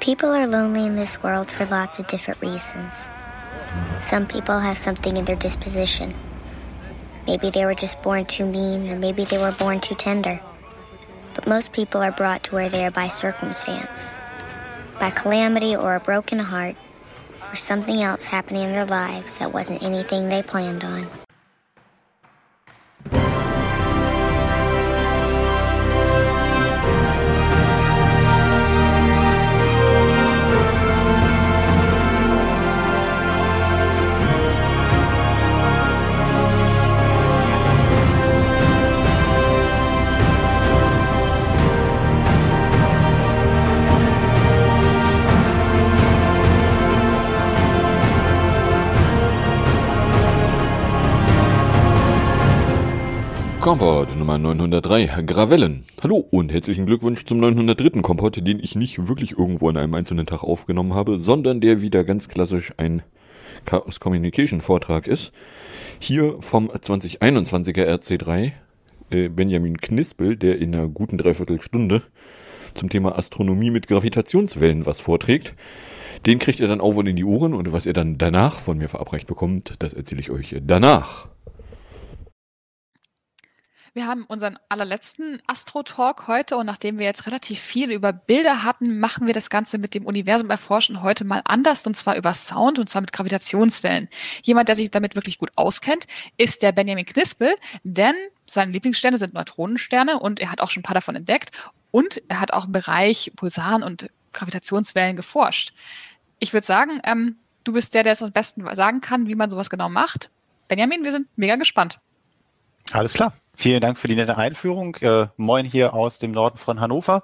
People are lonely in this world for lots of different reasons. Some people have something in their disposition. Maybe they were just born too mean, or maybe they were born too tender. But most people are brought to where they are by circumstance, by calamity or a broken heart, or something else happening in their lives that wasn't anything they planned on. Kompott Nummer 903, Gravellen. Hallo und herzlichen Glückwunsch zum 903. Kompott, den ich nicht wirklich irgendwo an einem einzelnen Tag aufgenommen habe, sondern der wieder ganz klassisch ein Chaos Communication Vortrag ist. Hier vom 2021er RC3, äh, Benjamin Knispel, der in einer guten Dreiviertelstunde zum Thema Astronomie mit Gravitationswellen was vorträgt. Den kriegt ihr dann auch wohl in die Ohren und was ihr dann danach von mir verabreicht bekommt, das erzähle ich euch danach. Wir haben unseren allerletzten Astro-Talk heute und nachdem wir jetzt relativ viel über Bilder hatten, machen wir das Ganze mit dem Universum erforschen heute mal anders und zwar über Sound und zwar mit Gravitationswellen. Jemand, der sich damit wirklich gut auskennt, ist der Benjamin Knispel, denn seine Lieblingssterne sind Neutronensterne und er hat auch schon ein paar davon entdeckt und er hat auch im Bereich Pulsaren und Gravitationswellen geforscht. Ich würde sagen, ähm, du bist der, der es am besten sagen kann, wie man sowas genau macht. Benjamin, wir sind mega gespannt. Alles klar. Vielen Dank für die nette Einführung. Äh, moin hier aus dem Norden von Hannover,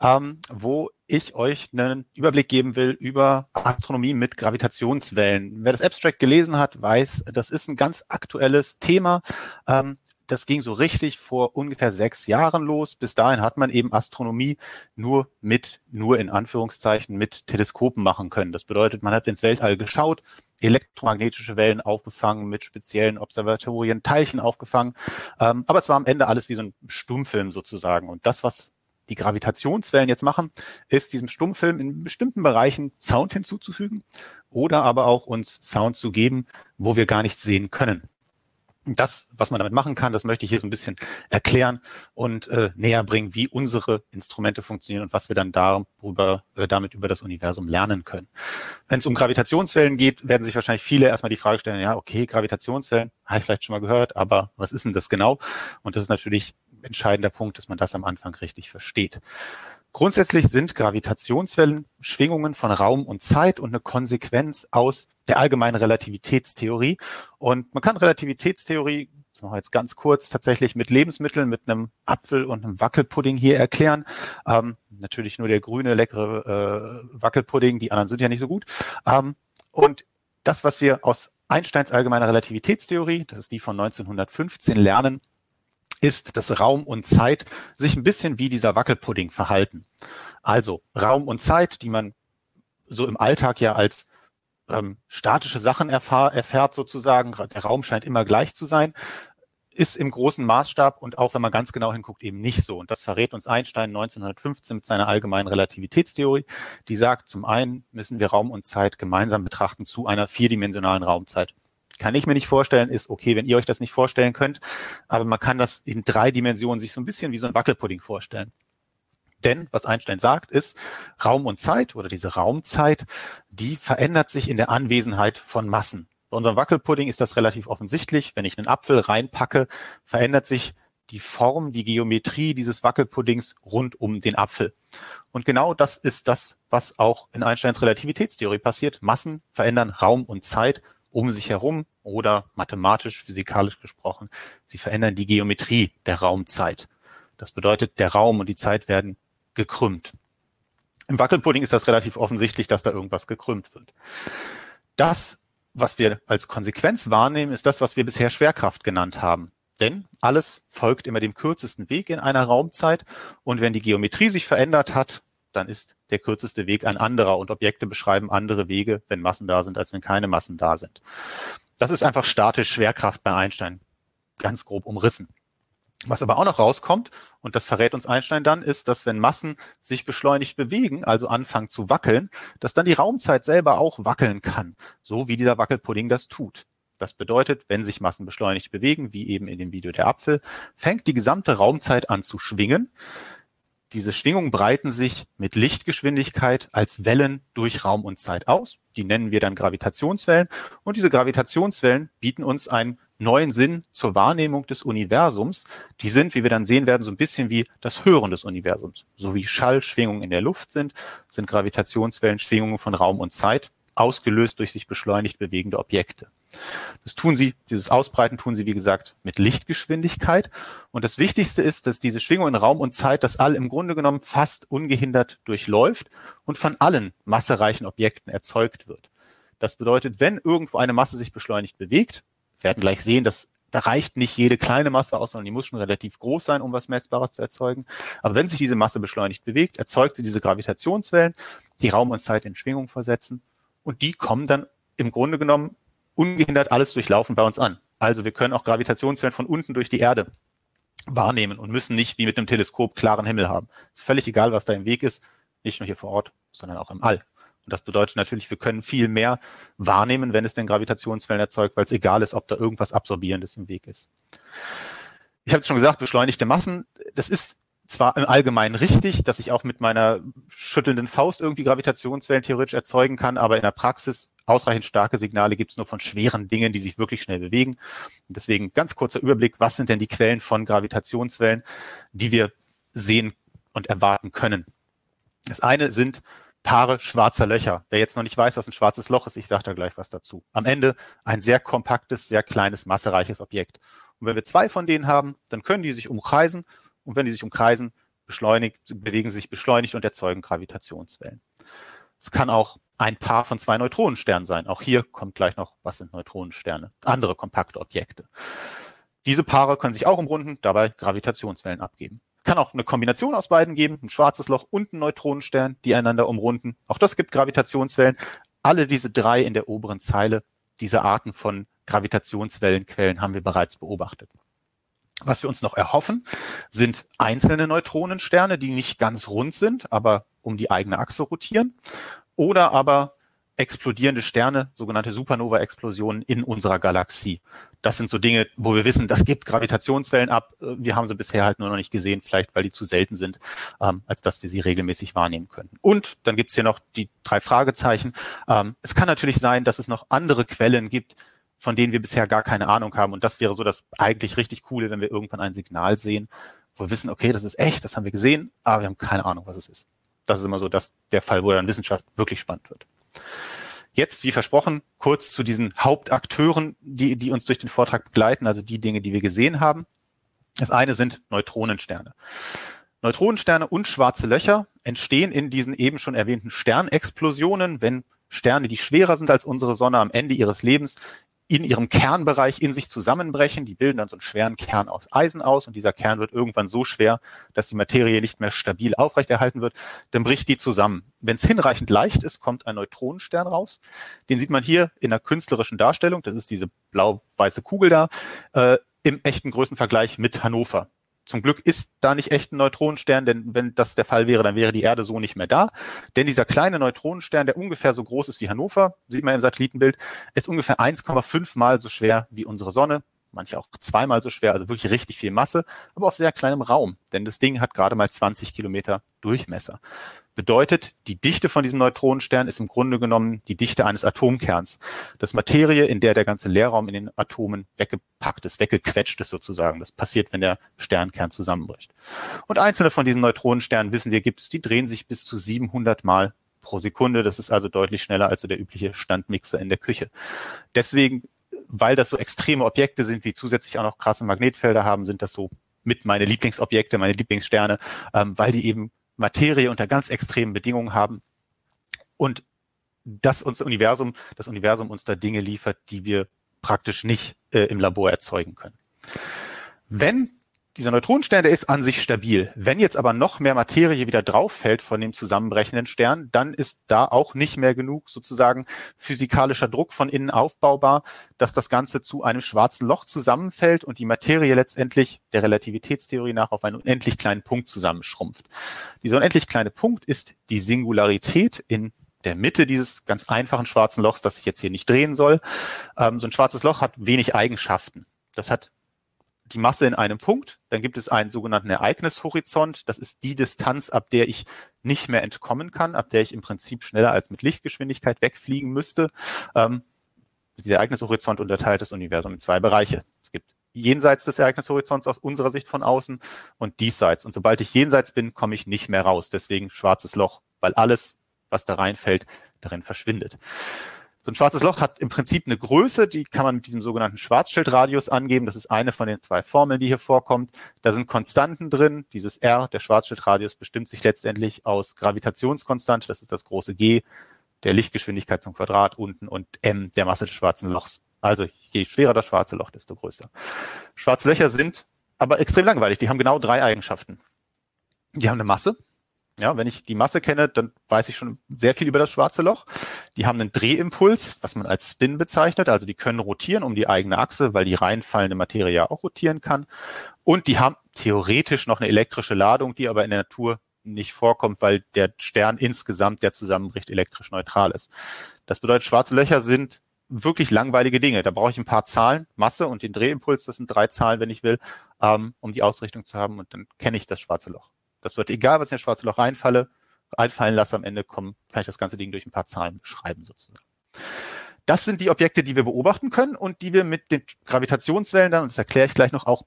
ähm, wo ich euch einen Überblick geben will über Astronomie mit Gravitationswellen. Wer das Abstract gelesen hat, weiß, das ist ein ganz aktuelles Thema. Ähm, das ging so richtig vor ungefähr sechs Jahren los. Bis dahin hat man eben Astronomie nur mit, nur in Anführungszeichen, mit Teleskopen machen können. Das bedeutet, man hat ins Weltall geschaut, elektromagnetische Wellen aufgefangen, mit speziellen Observatorien Teilchen aufgefangen. Ähm, aber es war am Ende alles wie so ein Stummfilm sozusagen. Und das, was die Gravitationswellen jetzt machen, ist diesem Stummfilm in bestimmten Bereichen Sound hinzuzufügen oder aber auch uns Sound zu geben, wo wir gar nichts sehen können das, was man damit machen kann, das möchte ich hier so ein bisschen erklären und äh, näher bringen, wie unsere Instrumente funktionieren und was wir dann darüber, äh, damit über das Universum lernen können. Wenn es um Gravitationswellen geht, werden sich wahrscheinlich viele erstmal die Frage stellen, ja, okay, Gravitationswellen, habe ich vielleicht schon mal gehört, aber was ist denn das genau? Und das ist natürlich ein entscheidender Punkt, dass man das am Anfang richtig versteht. Grundsätzlich sind Gravitationswellen Schwingungen von Raum und Zeit und eine Konsequenz aus der allgemeinen Relativitätstheorie. Und man kann Relativitätstheorie, das machen wir jetzt ganz kurz, tatsächlich mit Lebensmitteln, mit einem Apfel und einem Wackelpudding hier erklären. Ähm, natürlich nur der grüne, leckere äh, Wackelpudding, die anderen sind ja nicht so gut. Ähm, und das, was wir aus Einsteins allgemeiner Relativitätstheorie, das ist die von 1915, lernen, ist, dass Raum und Zeit sich ein bisschen wie dieser Wackelpudding verhalten. Also Raum und Zeit, die man so im Alltag ja als ähm, statische Sachen erfahr, erfährt sozusagen, der Raum scheint immer gleich zu sein, ist im großen Maßstab und auch wenn man ganz genau hinguckt, eben nicht so. Und das verrät uns Einstein 1915 mit seiner allgemeinen Relativitätstheorie. Die sagt, zum einen müssen wir Raum und Zeit gemeinsam betrachten zu einer vierdimensionalen Raumzeit kann ich mir nicht vorstellen, ist okay, wenn ihr euch das nicht vorstellen könnt, aber man kann das in drei Dimensionen sich so ein bisschen wie so ein Wackelpudding vorstellen. Denn was Einstein sagt, ist, Raum und Zeit oder diese Raumzeit, die verändert sich in der Anwesenheit von Massen. Bei unserem Wackelpudding ist das relativ offensichtlich. Wenn ich einen Apfel reinpacke, verändert sich die Form, die Geometrie dieses Wackelpuddings rund um den Apfel. Und genau das ist das, was auch in Einsteins Relativitätstheorie passiert. Massen verändern Raum und Zeit um sich herum oder mathematisch, physikalisch gesprochen, sie verändern die Geometrie der Raumzeit. Das bedeutet, der Raum und die Zeit werden gekrümmt. Im Wackelpudding ist das relativ offensichtlich, dass da irgendwas gekrümmt wird. Das, was wir als Konsequenz wahrnehmen, ist das, was wir bisher Schwerkraft genannt haben. Denn alles folgt immer dem kürzesten Weg in einer Raumzeit. Und wenn die Geometrie sich verändert hat, dann ist der kürzeste Weg ein anderer und Objekte beschreiben andere Wege, wenn Massen da sind, als wenn keine Massen da sind. Das ist einfach statisch Schwerkraft bei Einstein, ganz grob umrissen. Was aber auch noch rauskommt, und das verrät uns Einstein dann, ist, dass wenn Massen sich beschleunigt bewegen, also anfangen zu wackeln, dass dann die Raumzeit selber auch wackeln kann, so wie dieser Wackelpudding das tut. Das bedeutet, wenn sich Massen beschleunigt bewegen, wie eben in dem Video der Apfel, fängt die gesamte Raumzeit an zu schwingen. Diese Schwingungen breiten sich mit Lichtgeschwindigkeit als Wellen durch Raum und Zeit aus. Die nennen wir dann Gravitationswellen. Und diese Gravitationswellen bieten uns einen neuen Sinn zur Wahrnehmung des Universums. Die sind, wie wir dann sehen werden, so ein bisschen wie das Hören des Universums. So wie Schallschwingungen in der Luft sind, sind Gravitationswellen Schwingungen von Raum und Zeit, ausgelöst durch sich beschleunigt bewegende Objekte. Das tun sie, dieses Ausbreiten tun sie, wie gesagt, mit Lichtgeschwindigkeit. Und das Wichtigste ist, dass diese Schwingung in Raum und Zeit das All im Grunde genommen fast ungehindert durchläuft und von allen massereichen Objekten erzeugt wird. Das bedeutet, wenn irgendwo eine Masse sich beschleunigt bewegt, werden gleich sehen, dass da reicht nicht jede kleine Masse aus, sondern die muss schon relativ groß sein, um was Messbares zu erzeugen. Aber wenn sich diese Masse beschleunigt bewegt, erzeugt sie diese Gravitationswellen, die Raum und Zeit in Schwingung versetzen. Und die kommen dann im Grunde genommen ungehindert alles durchlaufen bei uns an. Also wir können auch Gravitationswellen von unten durch die Erde wahrnehmen und müssen nicht wie mit einem Teleskop klaren Himmel haben. Ist völlig egal, was da im Weg ist, nicht nur hier vor Ort, sondern auch im All. Und das bedeutet natürlich, wir können viel mehr wahrnehmen, wenn es denn Gravitationswellen erzeugt, weil es egal ist, ob da irgendwas Absorbierendes im Weg ist. Ich habe es schon gesagt, beschleunigte Massen, das ist zwar im Allgemeinen richtig, dass ich auch mit meiner schüttelnden Faust irgendwie Gravitationswellen theoretisch erzeugen kann, aber in der Praxis ausreichend starke Signale gibt es nur von schweren Dingen, die sich wirklich schnell bewegen. Und deswegen ganz kurzer Überblick, was sind denn die Quellen von Gravitationswellen, die wir sehen und erwarten können. Das eine sind Paare schwarzer Löcher. Wer jetzt noch nicht weiß, was ein schwarzes Loch ist, ich sage da gleich was dazu. Am Ende ein sehr kompaktes, sehr kleines, massereiches Objekt. Und wenn wir zwei von denen haben, dann können die sich umkreisen und wenn die sich umkreisen, beschleunigt, bewegen sie sich beschleunigt und erzeugen Gravitationswellen. Es kann auch ein Paar von zwei Neutronensternen sein. Auch hier kommt gleich noch, was sind Neutronensterne? Andere kompakte Objekte. Diese Paare können sich auch umrunden, dabei Gravitationswellen abgeben. Kann auch eine Kombination aus beiden geben, ein schwarzes Loch und ein Neutronenstern, die einander umrunden. Auch das gibt Gravitationswellen. Alle diese drei in der oberen Zeile, diese Arten von Gravitationswellenquellen haben wir bereits beobachtet. Was wir uns noch erhoffen, sind einzelne Neutronensterne, die nicht ganz rund sind, aber um die eigene Achse rotieren oder aber explodierende Sterne, sogenannte Supernova-Explosionen in unserer Galaxie. Das sind so Dinge, wo wir wissen, das gibt Gravitationswellen ab. Wir haben sie bisher halt nur noch nicht gesehen, vielleicht weil die zu selten sind, ähm, als dass wir sie regelmäßig wahrnehmen könnten. Und dann gibt's hier noch die drei Fragezeichen. Ähm, es kann natürlich sein, dass es noch andere Quellen gibt, von denen wir bisher gar keine Ahnung haben. Und das wäre so das eigentlich richtig Coole, wenn wir irgendwann ein Signal sehen, wo wir wissen, okay, das ist echt, das haben wir gesehen, aber wir haben keine Ahnung, was es ist. Das ist immer so das, der Fall, wo dann Wissenschaft wirklich spannend wird. Jetzt, wie versprochen, kurz zu diesen Hauptakteuren, die, die uns durch den Vortrag begleiten, also die Dinge, die wir gesehen haben. Das eine sind Neutronensterne. Neutronensterne und schwarze Löcher entstehen in diesen eben schon erwähnten Sternexplosionen, wenn Sterne, die schwerer sind als unsere Sonne, am Ende ihres Lebens in ihrem Kernbereich in sich zusammenbrechen. Die bilden dann so einen schweren Kern aus Eisen aus und dieser Kern wird irgendwann so schwer, dass die Materie nicht mehr stabil aufrechterhalten wird. Dann bricht die zusammen. Wenn es hinreichend leicht ist, kommt ein Neutronenstern raus. Den sieht man hier in der künstlerischen Darstellung. Das ist diese blau-weiße Kugel da. Äh, im echten Größenvergleich mit Hannover. Zum Glück ist da nicht echt ein Neutronenstern, denn wenn das der Fall wäre, dann wäre die Erde so nicht mehr da. Denn dieser kleine Neutronenstern, der ungefähr so groß ist wie Hannover, sieht man im Satellitenbild, ist ungefähr 1,5 mal so schwer wie unsere Sonne. Manche auch zweimal so schwer, also wirklich richtig viel Masse, aber auf sehr kleinem Raum, denn das Ding hat gerade mal 20 Kilometer Durchmesser. Bedeutet, die Dichte von diesem Neutronenstern ist im Grunde genommen die Dichte eines Atomkerns. Das Materie, in der der ganze Leerraum in den Atomen weggepackt ist, weggequetscht ist sozusagen. Das passiert, wenn der Sternkern zusammenbricht. Und einzelne von diesen Neutronensternen, wissen wir, gibt es, die drehen sich bis zu 700 Mal pro Sekunde. Das ist also deutlich schneller als so der übliche Standmixer in der Küche. Deswegen, weil das so extreme Objekte sind, die zusätzlich auch noch krasse Magnetfelder haben, sind das so mit meine Lieblingsobjekte, meine Lieblingssterne, ähm, weil die eben Materie unter ganz extremen Bedingungen haben und das uns Universum, das Universum uns da Dinge liefert, die wir praktisch nicht äh, im Labor erzeugen können. Wenn dieser Neutronenstern, der ist an sich stabil. Wenn jetzt aber noch mehr Materie wieder drauf fällt von dem zusammenbrechenden Stern, dann ist da auch nicht mehr genug sozusagen physikalischer Druck von innen aufbaubar, dass das Ganze zu einem schwarzen Loch zusammenfällt und die Materie letztendlich der Relativitätstheorie nach auf einen unendlich kleinen Punkt zusammenschrumpft. Dieser unendlich kleine Punkt ist die Singularität in der Mitte dieses ganz einfachen schwarzen Lochs, das sich jetzt hier nicht drehen soll. Ähm, so ein schwarzes Loch hat wenig Eigenschaften. Das hat die Masse in einem Punkt, dann gibt es einen sogenannten Ereignishorizont. Das ist die Distanz, ab der ich nicht mehr entkommen kann, ab der ich im Prinzip schneller als mit Lichtgeschwindigkeit wegfliegen müsste. Ähm, dieser Ereignishorizont unterteilt das Universum in zwei Bereiche. Es gibt jenseits des Ereignishorizonts aus unserer Sicht von außen und diesseits. Und sobald ich jenseits bin, komme ich nicht mehr raus. Deswegen schwarzes Loch, weil alles, was da reinfällt, darin verschwindet. So ein schwarzes Loch hat im Prinzip eine Größe, die kann man mit diesem sogenannten Schwarzschildradius angeben. Das ist eine von den zwei Formeln, die hier vorkommt. Da sind Konstanten drin. Dieses R, der Schwarzschildradius, bestimmt sich letztendlich aus Gravitationskonstante, das ist das große G, der Lichtgeschwindigkeit zum Quadrat unten und M, der Masse des schwarzen Lochs. Also je schwerer das schwarze Loch, desto größer. Schwarze Löcher sind aber extrem langweilig. Die haben genau drei Eigenschaften. Die haben eine Masse, ja, wenn ich die Masse kenne, dann weiß ich schon sehr viel über das schwarze Loch. Die haben einen Drehimpuls, was man als Spin bezeichnet. Also die können rotieren um die eigene Achse, weil die reinfallende Materie ja auch rotieren kann. Und die haben theoretisch noch eine elektrische Ladung, die aber in der Natur nicht vorkommt, weil der Stern insgesamt, der zusammenbricht, elektrisch neutral ist. Das bedeutet, schwarze Löcher sind wirklich langweilige Dinge. Da brauche ich ein paar Zahlen, Masse und den Drehimpuls, das sind drei Zahlen, wenn ich will, ähm, um die Ausrichtung zu haben und dann kenne ich das schwarze Loch. Das wird egal, was ich in das schwarze Loch reinfalle, einfallen lasse, am Ende kommen, kann ich das ganze Ding durch ein paar Zahlen beschreiben sozusagen. Das sind die Objekte, die wir beobachten können und die wir mit den Gravitationswellen dann, und das erkläre ich gleich noch, auch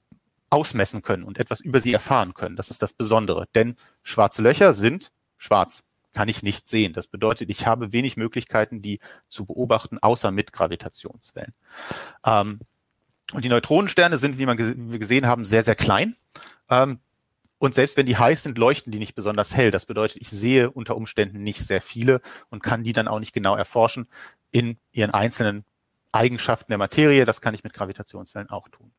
ausmessen können und etwas über sie erfahren können. Das ist das Besondere. Denn schwarze Löcher sind schwarz. Kann ich nicht sehen. Das bedeutet, ich habe wenig Möglichkeiten, die zu beobachten, außer mit Gravitationswellen. Ähm, und die Neutronensterne sind, wie, man, gesehen haben, sehr, sehr klein. Ähm, und selbst wenn die heiß sind, leuchten die nicht besonders hell. Das bedeutet, ich sehe unter Umständen nicht sehr viele und kann die dann auch nicht genau erforschen in ihren einzelnen Eigenschaften der Materie. Das kann ich mit Gravitationswellen auch tun.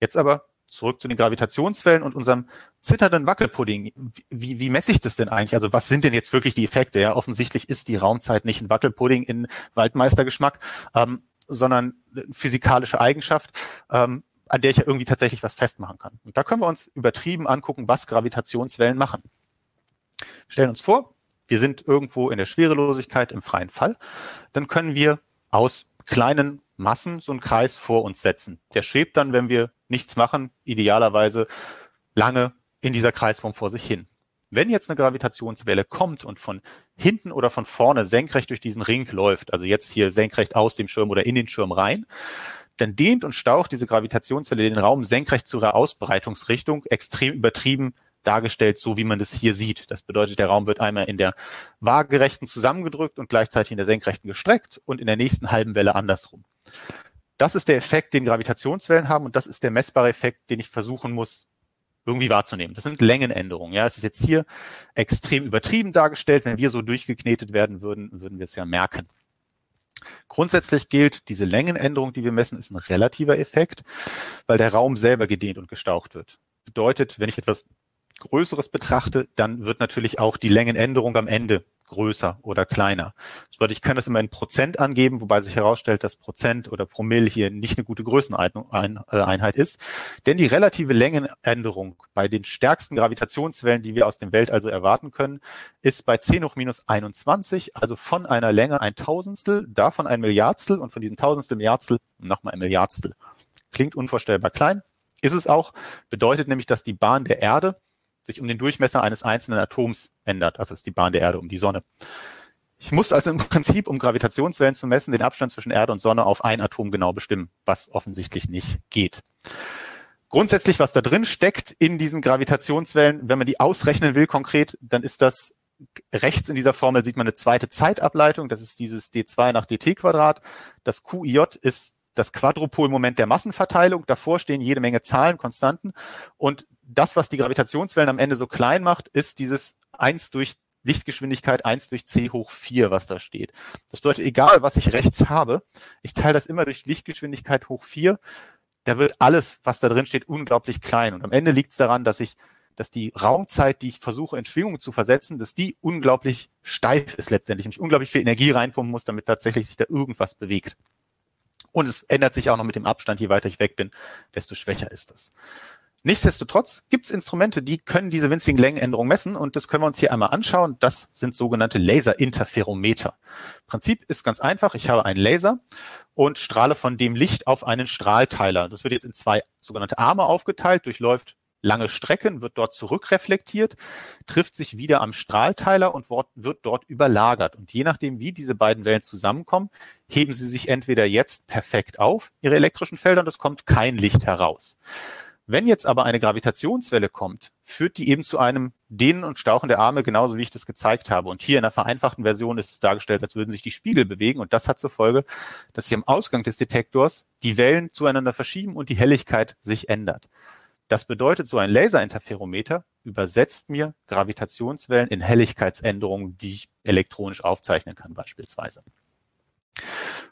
Jetzt aber zurück zu den Gravitationswellen und unserem zitternden Wackelpudding. Wie, wie messe ich das denn eigentlich? Also was sind denn jetzt wirklich die Effekte? Ja, offensichtlich ist die Raumzeit nicht ein Wackelpudding in Waldmeistergeschmack, ähm, sondern physikalische Eigenschaft. Ähm, an der ich ja irgendwie tatsächlich was festmachen kann. Und da können wir uns übertrieben angucken, was Gravitationswellen machen. Stellen uns vor, wir sind irgendwo in der Schwerelosigkeit im freien Fall. Dann können wir aus kleinen Massen so einen Kreis vor uns setzen. Der schwebt dann, wenn wir nichts machen, idealerweise lange in dieser Kreisform vor sich hin. Wenn jetzt eine Gravitationswelle kommt und von hinten oder von vorne senkrecht durch diesen Ring läuft, also jetzt hier senkrecht aus dem Schirm oder in den Schirm rein, dann dehnt und staucht diese Gravitationswelle den Raum senkrecht zu ihrer Ausbreitungsrichtung, extrem übertrieben dargestellt, so wie man das hier sieht. Das bedeutet, der Raum wird einmal in der waagerechten zusammengedrückt und gleichzeitig in der senkrechten gestreckt und in der nächsten halben Welle andersrum. Das ist der Effekt, den Gravitationswellen haben und das ist der messbare Effekt, den ich versuchen muss, irgendwie wahrzunehmen. Das sind Längenänderungen. Ja, es ist jetzt hier extrem übertrieben dargestellt. Wenn wir so durchgeknetet werden würden, würden wir es ja merken. Grundsätzlich gilt, diese Längenänderung, die wir messen, ist ein relativer Effekt, weil der Raum selber gedehnt und gestaucht wird. Bedeutet, wenn ich etwas Größeres betrachte, dann wird natürlich auch die Längenänderung am Ende größer oder kleiner. Das bedeutet, ich kann das immer in Prozent angeben, wobei sich herausstellt, dass Prozent oder Promille hier nicht eine gute Größeneinheit ist. Denn die relative Längenänderung bei den stärksten Gravitationswellen, die wir aus dem Weltall so erwarten können, ist bei 10 hoch minus 21, also von einer Länge ein Tausendstel, davon ein Milliardstel und von diesem Tausendstel Milliardstel nochmal ein Milliardstel. Klingt unvorstellbar klein, ist es auch, bedeutet nämlich, dass die Bahn der Erde sich um den Durchmesser eines einzelnen Atoms ändert. Also ist die Bahn der Erde um die Sonne. Ich muss also im Prinzip, um Gravitationswellen zu messen, den Abstand zwischen Erde und Sonne auf ein Atom genau bestimmen, was offensichtlich nicht geht. Grundsätzlich, was da drin steckt in diesen Gravitationswellen, wenn man die ausrechnen will konkret, dann ist das rechts in dieser Formel sieht man eine zweite Zeitableitung. Das ist dieses d2 nach dt Quadrat. Das QIJ ist das Quadrupolmoment der Massenverteilung. Davor stehen jede Menge Zahlen, Konstanten. Und das, was die Gravitationswellen am Ende so klein macht, ist dieses 1 durch Lichtgeschwindigkeit 1 durch c hoch 4, was da steht. Das bedeutet, egal was ich rechts habe, ich teile das immer durch Lichtgeschwindigkeit hoch 4. da wird alles, was da drin steht, unglaublich klein. Und am Ende liegt es daran, dass ich, dass die Raumzeit, die ich versuche in Schwingung zu versetzen, dass die unglaublich steif ist letztendlich ich unglaublich viel Energie reinpumpen muss, damit tatsächlich sich da irgendwas bewegt. Und es ändert sich auch noch mit dem Abstand, je weiter ich weg bin, desto schwächer ist es. Nichtsdestotrotz gibt es Instrumente, die können diese winzigen Längenänderungen messen und das können wir uns hier einmal anschauen. Das sind sogenannte Laserinterferometer. Prinzip ist ganz einfach. Ich habe einen Laser und strahle von dem Licht auf einen Strahlteiler. Das wird jetzt in zwei sogenannte Arme aufgeteilt, durchläuft lange Strecken, wird dort zurückreflektiert, trifft sich wieder am Strahlteiler und wird dort überlagert. Und je nachdem, wie diese beiden Wellen zusammenkommen, heben sie sich entweder jetzt perfekt auf, ihre elektrischen Felder, und es kommt kein Licht heraus. Wenn jetzt aber eine Gravitationswelle kommt, führt die eben zu einem Dehnen und Stauchen der Arme, genauso wie ich das gezeigt habe. Und hier in der vereinfachten Version ist es dargestellt, als würden sich die Spiegel bewegen. Und das hat zur Folge, dass sich am Ausgang des Detektors die Wellen zueinander verschieben und die Helligkeit sich ändert. Das bedeutet, so ein Laserinterferometer übersetzt mir Gravitationswellen in Helligkeitsänderungen, die ich elektronisch aufzeichnen kann beispielsweise.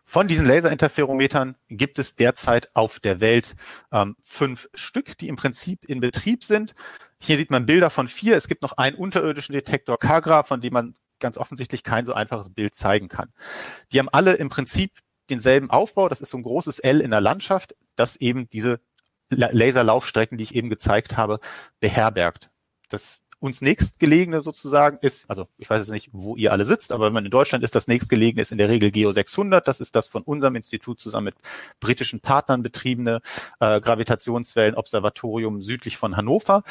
Von diesen Laserinterferometern gibt es derzeit auf der Welt ähm, fünf Stück, die im Prinzip in Betrieb sind. Hier sieht man Bilder von vier. Es gibt noch einen unterirdischen Detektor Kagra, von dem man ganz offensichtlich kein so einfaches Bild zeigen kann. Die haben alle im Prinzip denselben Aufbau. Das ist so ein großes L in der Landschaft, das eben diese Laserlaufstrecken, die ich eben gezeigt habe, beherbergt. Das uns nächstgelegene sozusagen ist, also ich weiß jetzt nicht, wo ihr alle sitzt, aber wenn man in Deutschland ist, das nächstgelegene ist in der Regel Geo 600. Das ist das von unserem Institut zusammen mit britischen Partnern betriebene äh, Gravitationswellenobservatorium südlich von Hannover.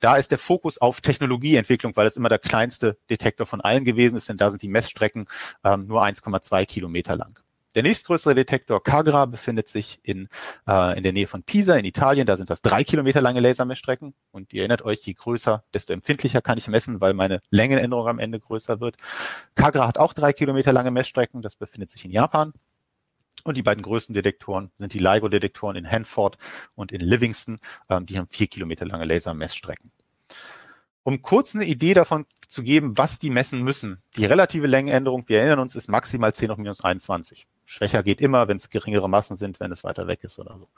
Da ist der Fokus auf Technologieentwicklung, weil es immer der kleinste Detektor von allen gewesen ist, denn da sind die Messstrecken ähm, nur 1,2 Kilometer lang. Der nächstgrößere Detektor Cagra befindet sich in, äh, in der Nähe von Pisa in Italien. Da sind das drei Kilometer lange Lasermessstrecken. Und ihr erinnert euch, je größer, desto empfindlicher kann ich messen, weil meine Längenänderung am Ende größer wird. Cagra hat auch drei Kilometer lange Messstrecken. Das befindet sich in Japan. Und die beiden größten Detektoren sind die LIGO-Detektoren in Hanford und in Livingston. Ähm, die haben vier Kilometer lange Lasermessstrecken. Um kurz eine Idee davon zu geben, was die messen müssen. Die relative Längenänderung, wir erinnern uns, ist maximal 10 auf minus 21. Schwächer geht immer, wenn es geringere Massen sind, wenn es weiter weg ist oder so.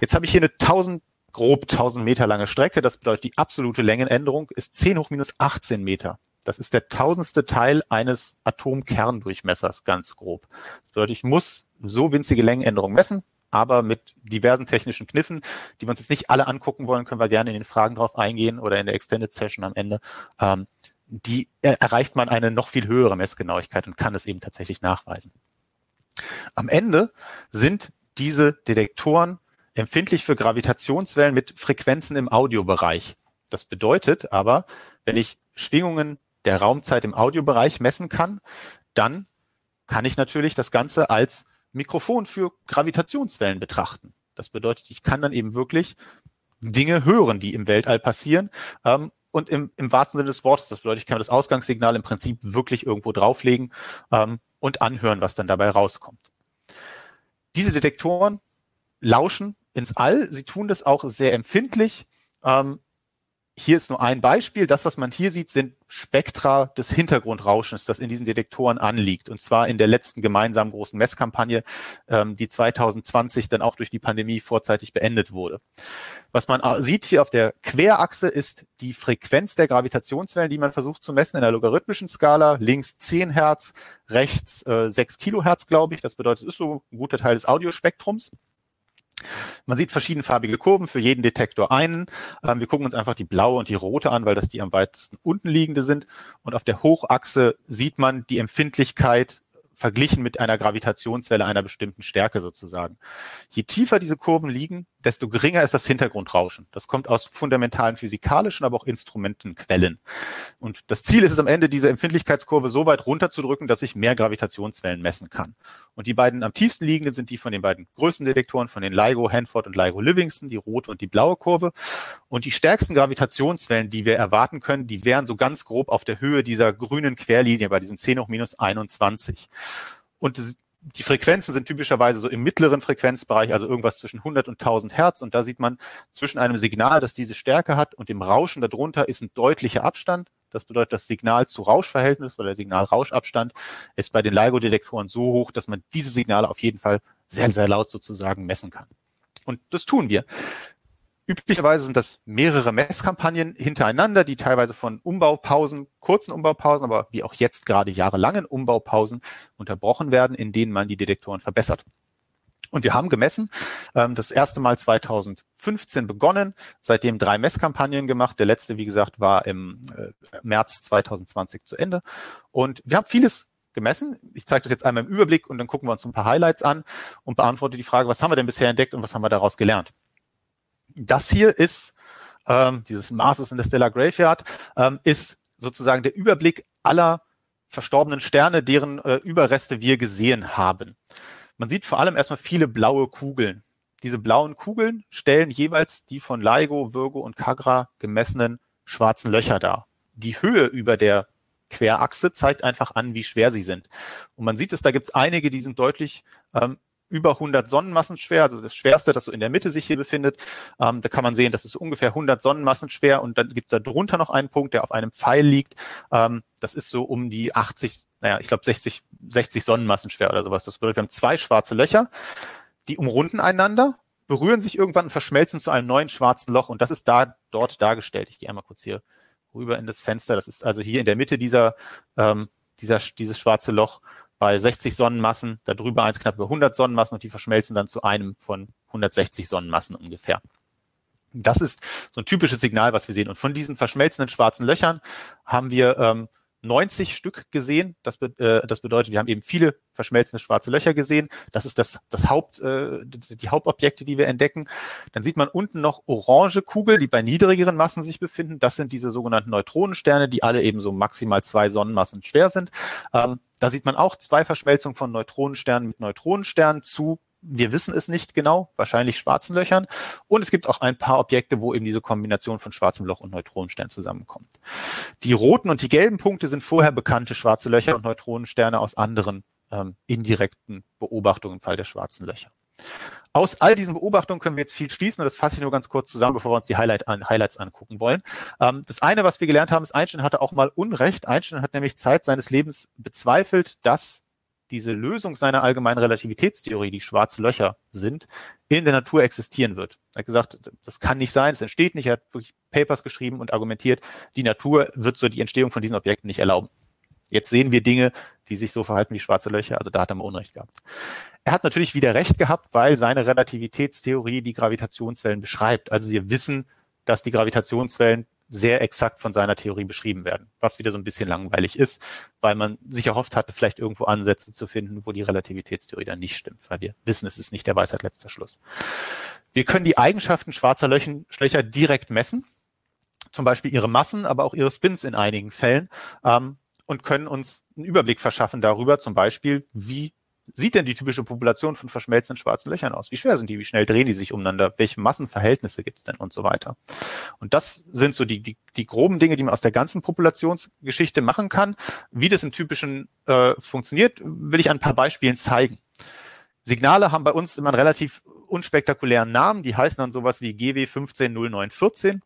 Jetzt habe ich hier eine 1000, grob 1000 Meter lange Strecke. Das bedeutet, die absolute Längenänderung ist 10 hoch minus 18 Meter. Das ist der tausendste Teil eines Atomkerndurchmessers, ganz grob. Das bedeutet, ich muss so winzige Längenänderungen messen, aber mit diversen technischen Kniffen, die wir uns jetzt nicht alle angucken wollen, können wir gerne in den Fragen drauf eingehen oder in der Extended Session am Ende. Ähm, die erreicht man eine noch viel höhere Messgenauigkeit und kann es eben tatsächlich nachweisen. Am Ende sind diese Detektoren empfindlich für Gravitationswellen mit Frequenzen im Audiobereich. Das bedeutet aber, wenn ich Schwingungen der Raumzeit im Audiobereich messen kann, dann kann ich natürlich das Ganze als Mikrofon für Gravitationswellen betrachten. Das bedeutet, ich kann dann eben wirklich Dinge hören, die im Weltall passieren. Ähm, und im, im wahrsten Sinne des Wortes, das bedeutet, ich kann das Ausgangssignal im Prinzip wirklich irgendwo drauflegen ähm, und anhören, was dann dabei rauskommt. Diese Detektoren lauschen ins All. Sie tun das auch sehr empfindlich. Ähm, hier ist nur ein Beispiel. Das, was man hier sieht, sind Spektra des Hintergrundrauschens, das in diesen Detektoren anliegt. Und zwar in der letzten gemeinsamen großen Messkampagne, ähm, die 2020 dann auch durch die Pandemie vorzeitig beendet wurde. Was man sieht hier auf der Querachse ist die Frequenz der Gravitationswellen, die man versucht zu messen in der logarithmischen Skala. Links 10 Hertz, rechts äh, 6 Kilohertz, glaube ich. Das bedeutet, es ist so ein guter Teil des Audiospektrums. Man sieht verschiedenfarbige Kurven, für jeden Detektor einen. Ähm, wir gucken uns einfach die blaue und die rote an, weil das die am weitesten unten liegende sind. Und auf der Hochachse sieht man die Empfindlichkeit verglichen mit einer Gravitationswelle einer bestimmten Stärke sozusagen. Je tiefer diese Kurven liegen, desto geringer ist das Hintergrundrauschen. Das kommt aus fundamentalen physikalischen, aber auch Instrumentenquellen. Und das Ziel ist es am Ende, diese Empfindlichkeitskurve so weit runterzudrücken, dass ich mehr Gravitationswellen messen kann. Und die beiden am tiefsten liegenden sind die von den beiden größten Detektoren, von den LIGO Hanford und LIGO Livingston, die rote und die blaue Kurve. Und die stärksten Gravitationswellen, die wir erwarten können, die wären so ganz grob auf der Höhe dieser grünen Querlinie bei diesem 10 hoch minus 21. Und die Frequenzen sind typischerweise so im mittleren Frequenzbereich, also irgendwas zwischen 100 und 1000 Hertz. Und da sieht man zwischen einem Signal, das diese Stärke hat, und dem Rauschen darunter ist ein deutlicher Abstand. Das bedeutet, das Signal zu Rauschverhältnis oder der Signal-Rauschabstand ist bei den LIGO-Detektoren so hoch, dass man diese Signale auf jeden Fall sehr, sehr laut sozusagen messen kann. Und das tun wir. Üblicherweise sind das mehrere Messkampagnen hintereinander, die teilweise von Umbaupausen, kurzen Umbaupausen, aber wie auch jetzt gerade jahrelangen Umbaupausen unterbrochen werden, in denen man die Detektoren verbessert. Und wir haben gemessen, ähm, das erste Mal 2015 begonnen, seitdem drei Messkampagnen gemacht. Der letzte, wie gesagt, war im äh, März 2020 zu Ende. Und wir haben vieles gemessen. Ich zeige das jetzt einmal im Überblick und dann gucken wir uns ein paar Highlights an und beantworte die Frage, was haben wir denn bisher entdeckt und was haben wir daraus gelernt. Das hier ist, ähm, dieses Masters in the Stellar Graveyard, ähm, ist sozusagen der Überblick aller verstorbenen Sterne, deren äh, Überreste wir gesehen haben. Man sieht vor allem erstmal viele blaue Kugeln. Diese blauen Kugeln stellen jeweils die von LIGO, Virgo und Kagra gemessenen schwarzen Löcher dar. Die Höhe über der Querachse zeigt einfach an, wie schwer sie sind. Und man sieht es, da gibt es einige, die sind deutlich ähm, über 100 Sonnenmassen schwer, also das schwerste, das so in der Mitte sich hier befindet. Ähm, da kann man sehen, das ist ungefähr 100 Sonnenmassen schwer und dann gibt es da drunter noch einen Punkt, der auf einem Pfeil liegt. Ähm, das ist so um die 80, naja, ich glaube 60, 60 Sonnenmassen schwer oder sowas. Das bedeutet, wir haben zwei schwarze Löcher, die umrunden einander, berühren sich irgendwann und verschmelzen zu einem neuen schwarzen Loch und das ist da dort dargestellt. Ich gehe einmal kurz hier rüber in das Fenster. Das ist also hier in der Mitte dieser, ähm, dieser dieses schwarze Loch bei 60 Sonnenmassen, darüber eins knapp über 100 Sonnenmassen und die verschmelzen dann zu einem von 160 Sonnenmassen ungefähr. Das ist so ein typisches Signal, was wir sehen. Und von diesen verschmelzenden schwarzen Löchern haben wir ähm, 90 Stück gesehen. Das, be äh, das bedeutet, wir haben eben viele verschmelzende schwarze Löcher gesehen. Das ist das, das Haupt, äh, die Hauptobjekte, die wir entdecken. Dann sieht man unten noch orange Kugel, die bei niedrigeren Massen sich befinden. Das sind diese sogenannten Neutronensterne, die alle eben so maximal zwei Sonnenmassen schwer sind. Ähm, da sieht man auch zwei Verschmelzungen von Neutronensternen mit Neutronensternen zu wir wissen es nicht genau, wahrscheinlich schwarzen Löchern. Und es gibt auch ein paar Objekte, wo eben diese Kombination von schwarzem Loch und Neutronenstern zusammenkommt. Die roten und die gelben Punkte sind vorher bekannte schwarze Löcher und Neutronensterne aus anderen ähm, indirekten Beobachtungen im Fall der schwarzen Löcher. Aus all diesen Beobachtungen können wir jetzt viel schließen und das fasse ich nur ganz kurz zusammen, bevor wir uns die Highlight an, Highlights angucken wollen. Ähm, das eine, was wir gelernt haben, ist, Einstein hatte auch mal Unrecht. Einstein hat nämlich Zeit seines Lebens bezweifelt, dass diese Lösung seiner allgemeinen Relativitätstheorie, die schwarze Löcher sind, in der Natur existieren wird. Er hat gesagt, das kann nicht sein, es entsteht nicht. Er hat wirklich Papers geschrieben und argumentiert, die Natur wird so die Entstehung von diesen Objekten nicht erlauben. Jetzt sehen wir Dinge, die sich so verhalten wie schwarze Löcher, also da hat er mal Unrecht gehabt. Er hat natürlich wieder recht gehabt, weil seine Relativitätstheorie die Gravitationswellen beschreibt. Also wir wissen, dass die Gravitationswellen sehr exakt von seiner Theorie beschrieben werden, was wieder so ein bisschen langweilig ist, weil man sich erhofft hatte, vielleicht irgendwo Ansätze zu finden, wo die Relativitätstheorie dann nicht stimmt, weil wir wissen, es ist nicht der Weisheit letzter Schluss. Wir können die Eigenschaften schwarzer Löcher direkt messen, zum Beispiel ihre Massen, aber auch ihre Spins in einigen Fällen ähm, und können uns einen Überblick verschaffen darüber, zum Beispiel, wie sieht denn die typische Population von verschmelzenden schwarzen Löchern aus? Wie schwer sind die? Wie schnell drehen die sich umeinander? Welche Massenverhältnisse gibt es denn und so weiter? Und das sind so die, die, die groben Dinge, die man aus der ganzen Populationsgeschichte machen kann. Wie das im typischen äh, funktioniert, will ich an ein paar Beispielen zeigen. Signale haben bei uns immer einen relativ unspektakulären Namen. Die heißen dann sowas wie GW 150914.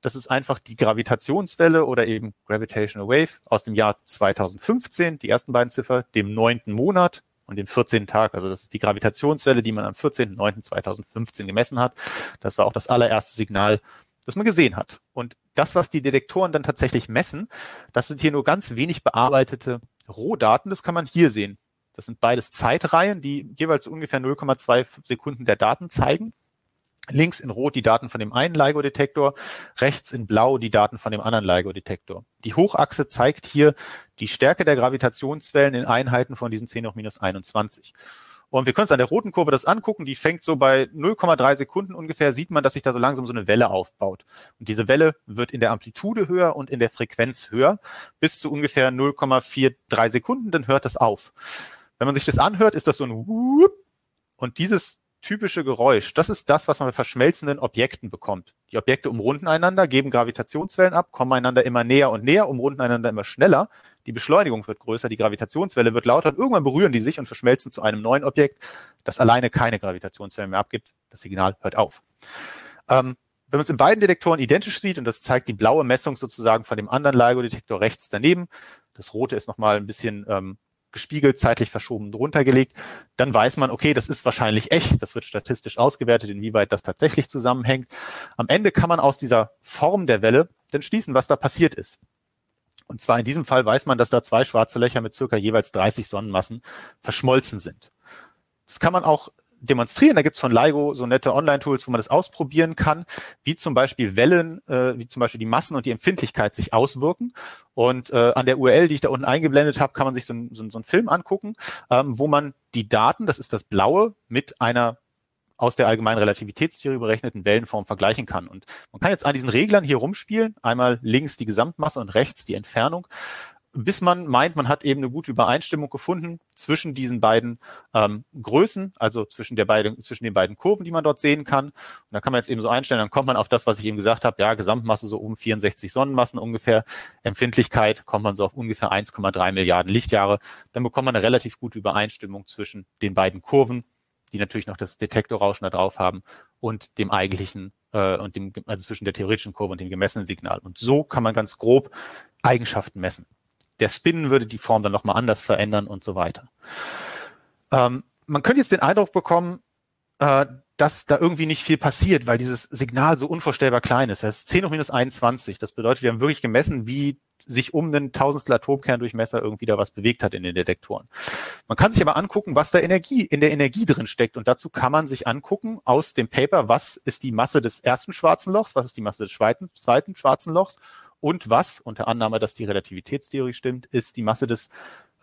Das ist einfach die Gravitationswelle oder eben Gravitational Wave aus dem Jahr 2015, die ersten beiden Ziffer, dem neunten Monat und den 14. Tag. Also das ist die Gravitationswelle, die man am 14.09.2015 gemessen hat. Das war auch das allererste Signal, das man gesehen hat. Und das, was die Detektoren dann tatsächlich messen, das sind hier nur ganz wenig bearbeitete Rohdaten. Das kann man hier sehen. Das sind beides Zeitreihen, die jeweils ungefähr 0,2 Sekunden der Daten zeigen. Links in Rot die Daten von dem einen LIGO-Detektor, rechts in Blau die Daten von dem anderen LIGO-Detektor. Die Hochachse zeigt hier die Stärke der Gravitationswellen in Einheiten von diesen 10 hoch minus 21. Und wir können uns an der roten Kurve das angucken, die fängt so bei 0,3 Sekunden ungefähr, sieht man, dass sich da so langsam so eine Welle aufbaut. Und diese Welle wird in der Amplitude höher und in der Frequenz höher, bis zu ungefähr 0,43 Sekunden, dann hört das auf. Wenn man sich das anhört, ist das so ein Whoop, und dieses typische Geräusch, das ist das, was man bei verschmelzenden Objekten bekommt. Die Objekte umrunden einander, geben Gravitationswellen ab, kommen einander immer näher und näher, umrunden einander immer schneller. Die Beschleunigung wird größer, die Gravitationswelle wird lauter und irgendwann berühren die sich und verschmelzen zu einem neuen Objekt, das alleine keine Gravitationswellen mehr abgibt. Das Signal hört auf. Ähm, wenn man es in beiden Detektoren identisch sieht, und das zeigt die blaue Messung sozusagen von dem anderen LIGO-Detektor rechts daneben, das rote ist nochmal ein bisschen ähm, gespiegelt, zeitlich verschoben drunter gelegt, dann weiß man, okay, das ist wahrscheinlich echt, das wird statistisch ausgewertet, inwieweit das tatsächlich zusammenhängt. Am Ende kann man aus dieser Form der Welle dann schließen, was da passiert ist. Und zwar in diesem Fall weiß man, dass da zwei schwarze Löcher mit circa jeweils 30 Sonnenmassen verschmolzen sind. Das kann man auch demonstrieren. Da gibt's von LIGO so nette Online-Tools, wo man das ausprobieren kann, wie zum Beispiel Wellen, äh, wie zum Beispiel die Massen und die Empfindlichkeit sich auswirken. Und äh, an der URL, die ich da unten eingeblendet habe, kann man sich so, so, so einen Film angucken, ähm, wo man die Daten, das ist das Blaue, mit einer aus der allgemeinen Relativitätstheorie berechneten Wellenform vergleichen kann. Und man kann jetzt an diesen Reglern hier rumspielen, einmal links die Gesamtmasse und rechts die Entfernung, bis man meint, man hat eben eine gute Übereinstimmung gefunden zwischen diesen beiden ähm, Größen, also zwischen, der beiden, zwischen den beiden Kurven, die man dort sehen kann. Und da kann man jetzt eben so einstellen, dann kommt man auf das, was ich eben gesagt habe, ja, Gesamtmasse so um 64 Sonnenmassen ungefähr, Empfindlichkeit kommt man so auf ungefähr 1,3 Milliarden Lichtjahre. Dann bekommt man eine relativ gute Übereinstimmung zwischen den beiden Kurven die natürlich noch das Detektorrauschen da drauf haben und dem eigentlichen äh, und dem, also zwischen der theoretischen Kurve und dem gemessenen Signal. Und so kann man ganz grob Eigenschaften messen. Der Spin würde die Form dann nochmal anders verändern und so weiter. Ähm, man könnte jetzt den Eindruck bekommen, äh, dass da irgendwie nicht viel passiert, weil dieses Signal so unvorstellbar klein ist. Das ist 10 hoch minus 21. Das bedeutet, wir haben wirklich gemessen, wie sich um einen Tausendstel Atomkerndurchmesser irgendwie da was bewegt hat in den Detektoren. Man kann sich aber angucken, was da Energie in der Energie drin steckt. Und dazu kann man sich angucken aus dem Paper, was ist die Masse des ersten schwarzen Lochs, was ist die Masse des zweiten, zweiten schwarzen Lochs und was, unter Annahme, dass die Relativitätstheorie stimmt, ist die Masse des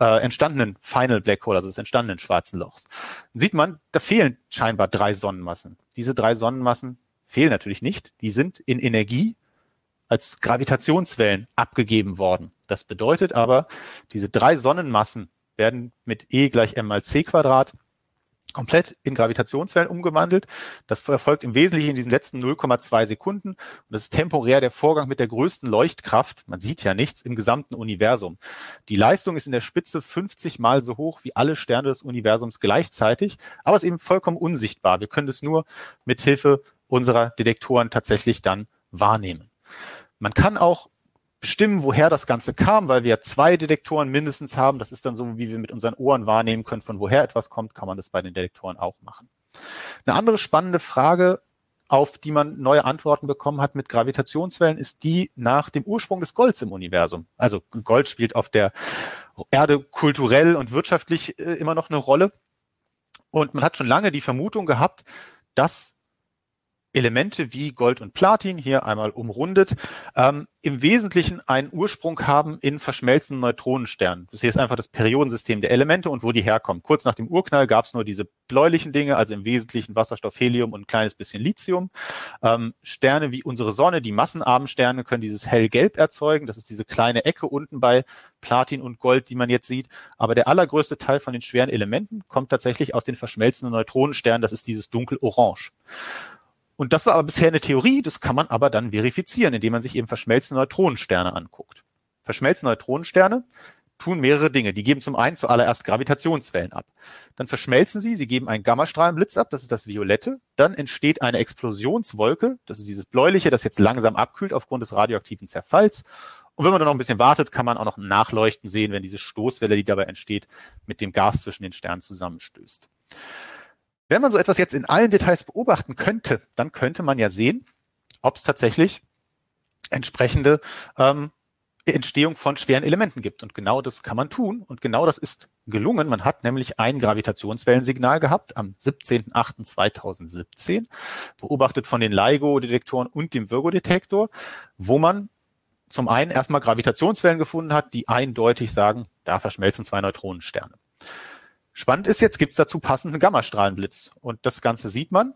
äh, entstandenen Final Black Hole, also des entstandenen schwarzen Lochs. sieht man, da fehlen scheinbar drei Sonnenmassen. Diese drei Sonnenmassen fehlen natürlich nicht. Die sind in Energie als Gravitationswellen abgegeben worden. Das bedeutet aber, diese drei Sonnenmassen werden mit E gleich m mal c Quadrat komplett in Gravitationswellen umgewandelt. Das erfolgt im Wesentlichen in diesen letzten 0,2 Sekunden. Und das ist temporär der Vorgang mit der größten Leuchtkraft. Man sieht ja nichts im gesamten Universum. Die Leistung ist in der Spitze 50 mal so hoch wie alle Sterne des Universums gleichzeitig, aber ist eben vollkommen unsichtbar. Wir können es nur mit Hilfe unserer Detektoren tatsächlich dann wahrnehmen. Man kann auch bestimmen, woher das Ganze kam, weil wir zwei Detektoren mindestens haben. Das ist dann so, wie wir mit unseren Ohren wahrnehmen können, von woher etwas kommt, kann man das bei den Detektoren auch machen. Eine andere spannende Frage, auf die man neue Antworten bekommen hat mit Gravitationswellen, ist die nach dem Ursprung des Golds im Universum. Also Gold spielt auf der Erde kulturell und wirtschaftlich äh, immer noch eine Rolle. Und man hat schon lange die Vermutung gehabt, dass Elemente wie Gold und Platin, hier einmal umrundet, ähm, im Wesentlichen einen Ursprung haben in verschmelzenden Neutronensternen. Das hier ist einfach das Periodensystem der Elemente und wo die herkommen. Kurz nach dem Urknall gab es nur diese bläulichen Dinge, also im Wesentlichen Wasserstoff, Helium und ein kleines bisschen Lithium. Ähm, Sterne wie unsere Sonne, die massenarmen Sterne, können dieses hellgelb erzeugen. Das ist diese kleine Ecke unten bei Platin und Gold, die man jetzt sieht. Aber der allergrößte Teil von den schweren Elementen kommt tatsächlich aus den verschmelzenden Neutronensternen. Das ist dieses dunkel-orange. Und das war aber bisher eine Theorie, das kann man aber dann verifizieren, indem man sich eben verschmelzende Neutronensterne anguckt. Verschmelzende Neutronensterne tun mehrere Dinge. Die geben zum einen zuallererst Gravitationswellen ab. Dann verschmelzen sie, sie geben einen Gammastrahlenblitz ab, das ist das Violette. Dann entsteht eine Explosionswolke, das ist dieses bläuliche, das jetzt langsam abkühlt aufgrund des radioaktiven Zerfalls. Und wenn man dann noch ein bisschen wartet, kann man auch noch Nachleuchten sehen, wenn diese Stoßwelle, die dabei entsteht, mit dem Gas zwischen den Sternen zusammenstößt. Wenn man so etwas jetzt in allen Details beobachten könnte, dann könnte man ja sehen, ob es tatsächlich entsprechende ähm, Entstehung von schweren Elementen gibt. Und genau das kann man tun. Und genau das ist gelungen. Man hat nämlich ein Gravitationswellensignal gehabt am 17.08.2017, beobachtet von den LIGO-Detektoren und dem Virgo-Detektor, wo man zum einen erstmal Gravitationswellen gefunden hat, die eindeutig sagen, da verschmelzen zwei Neutronensterne. Spannend ist jetzt, gibt es dazu passenden Gammastrahlenblitz. Und das Ganze sieht man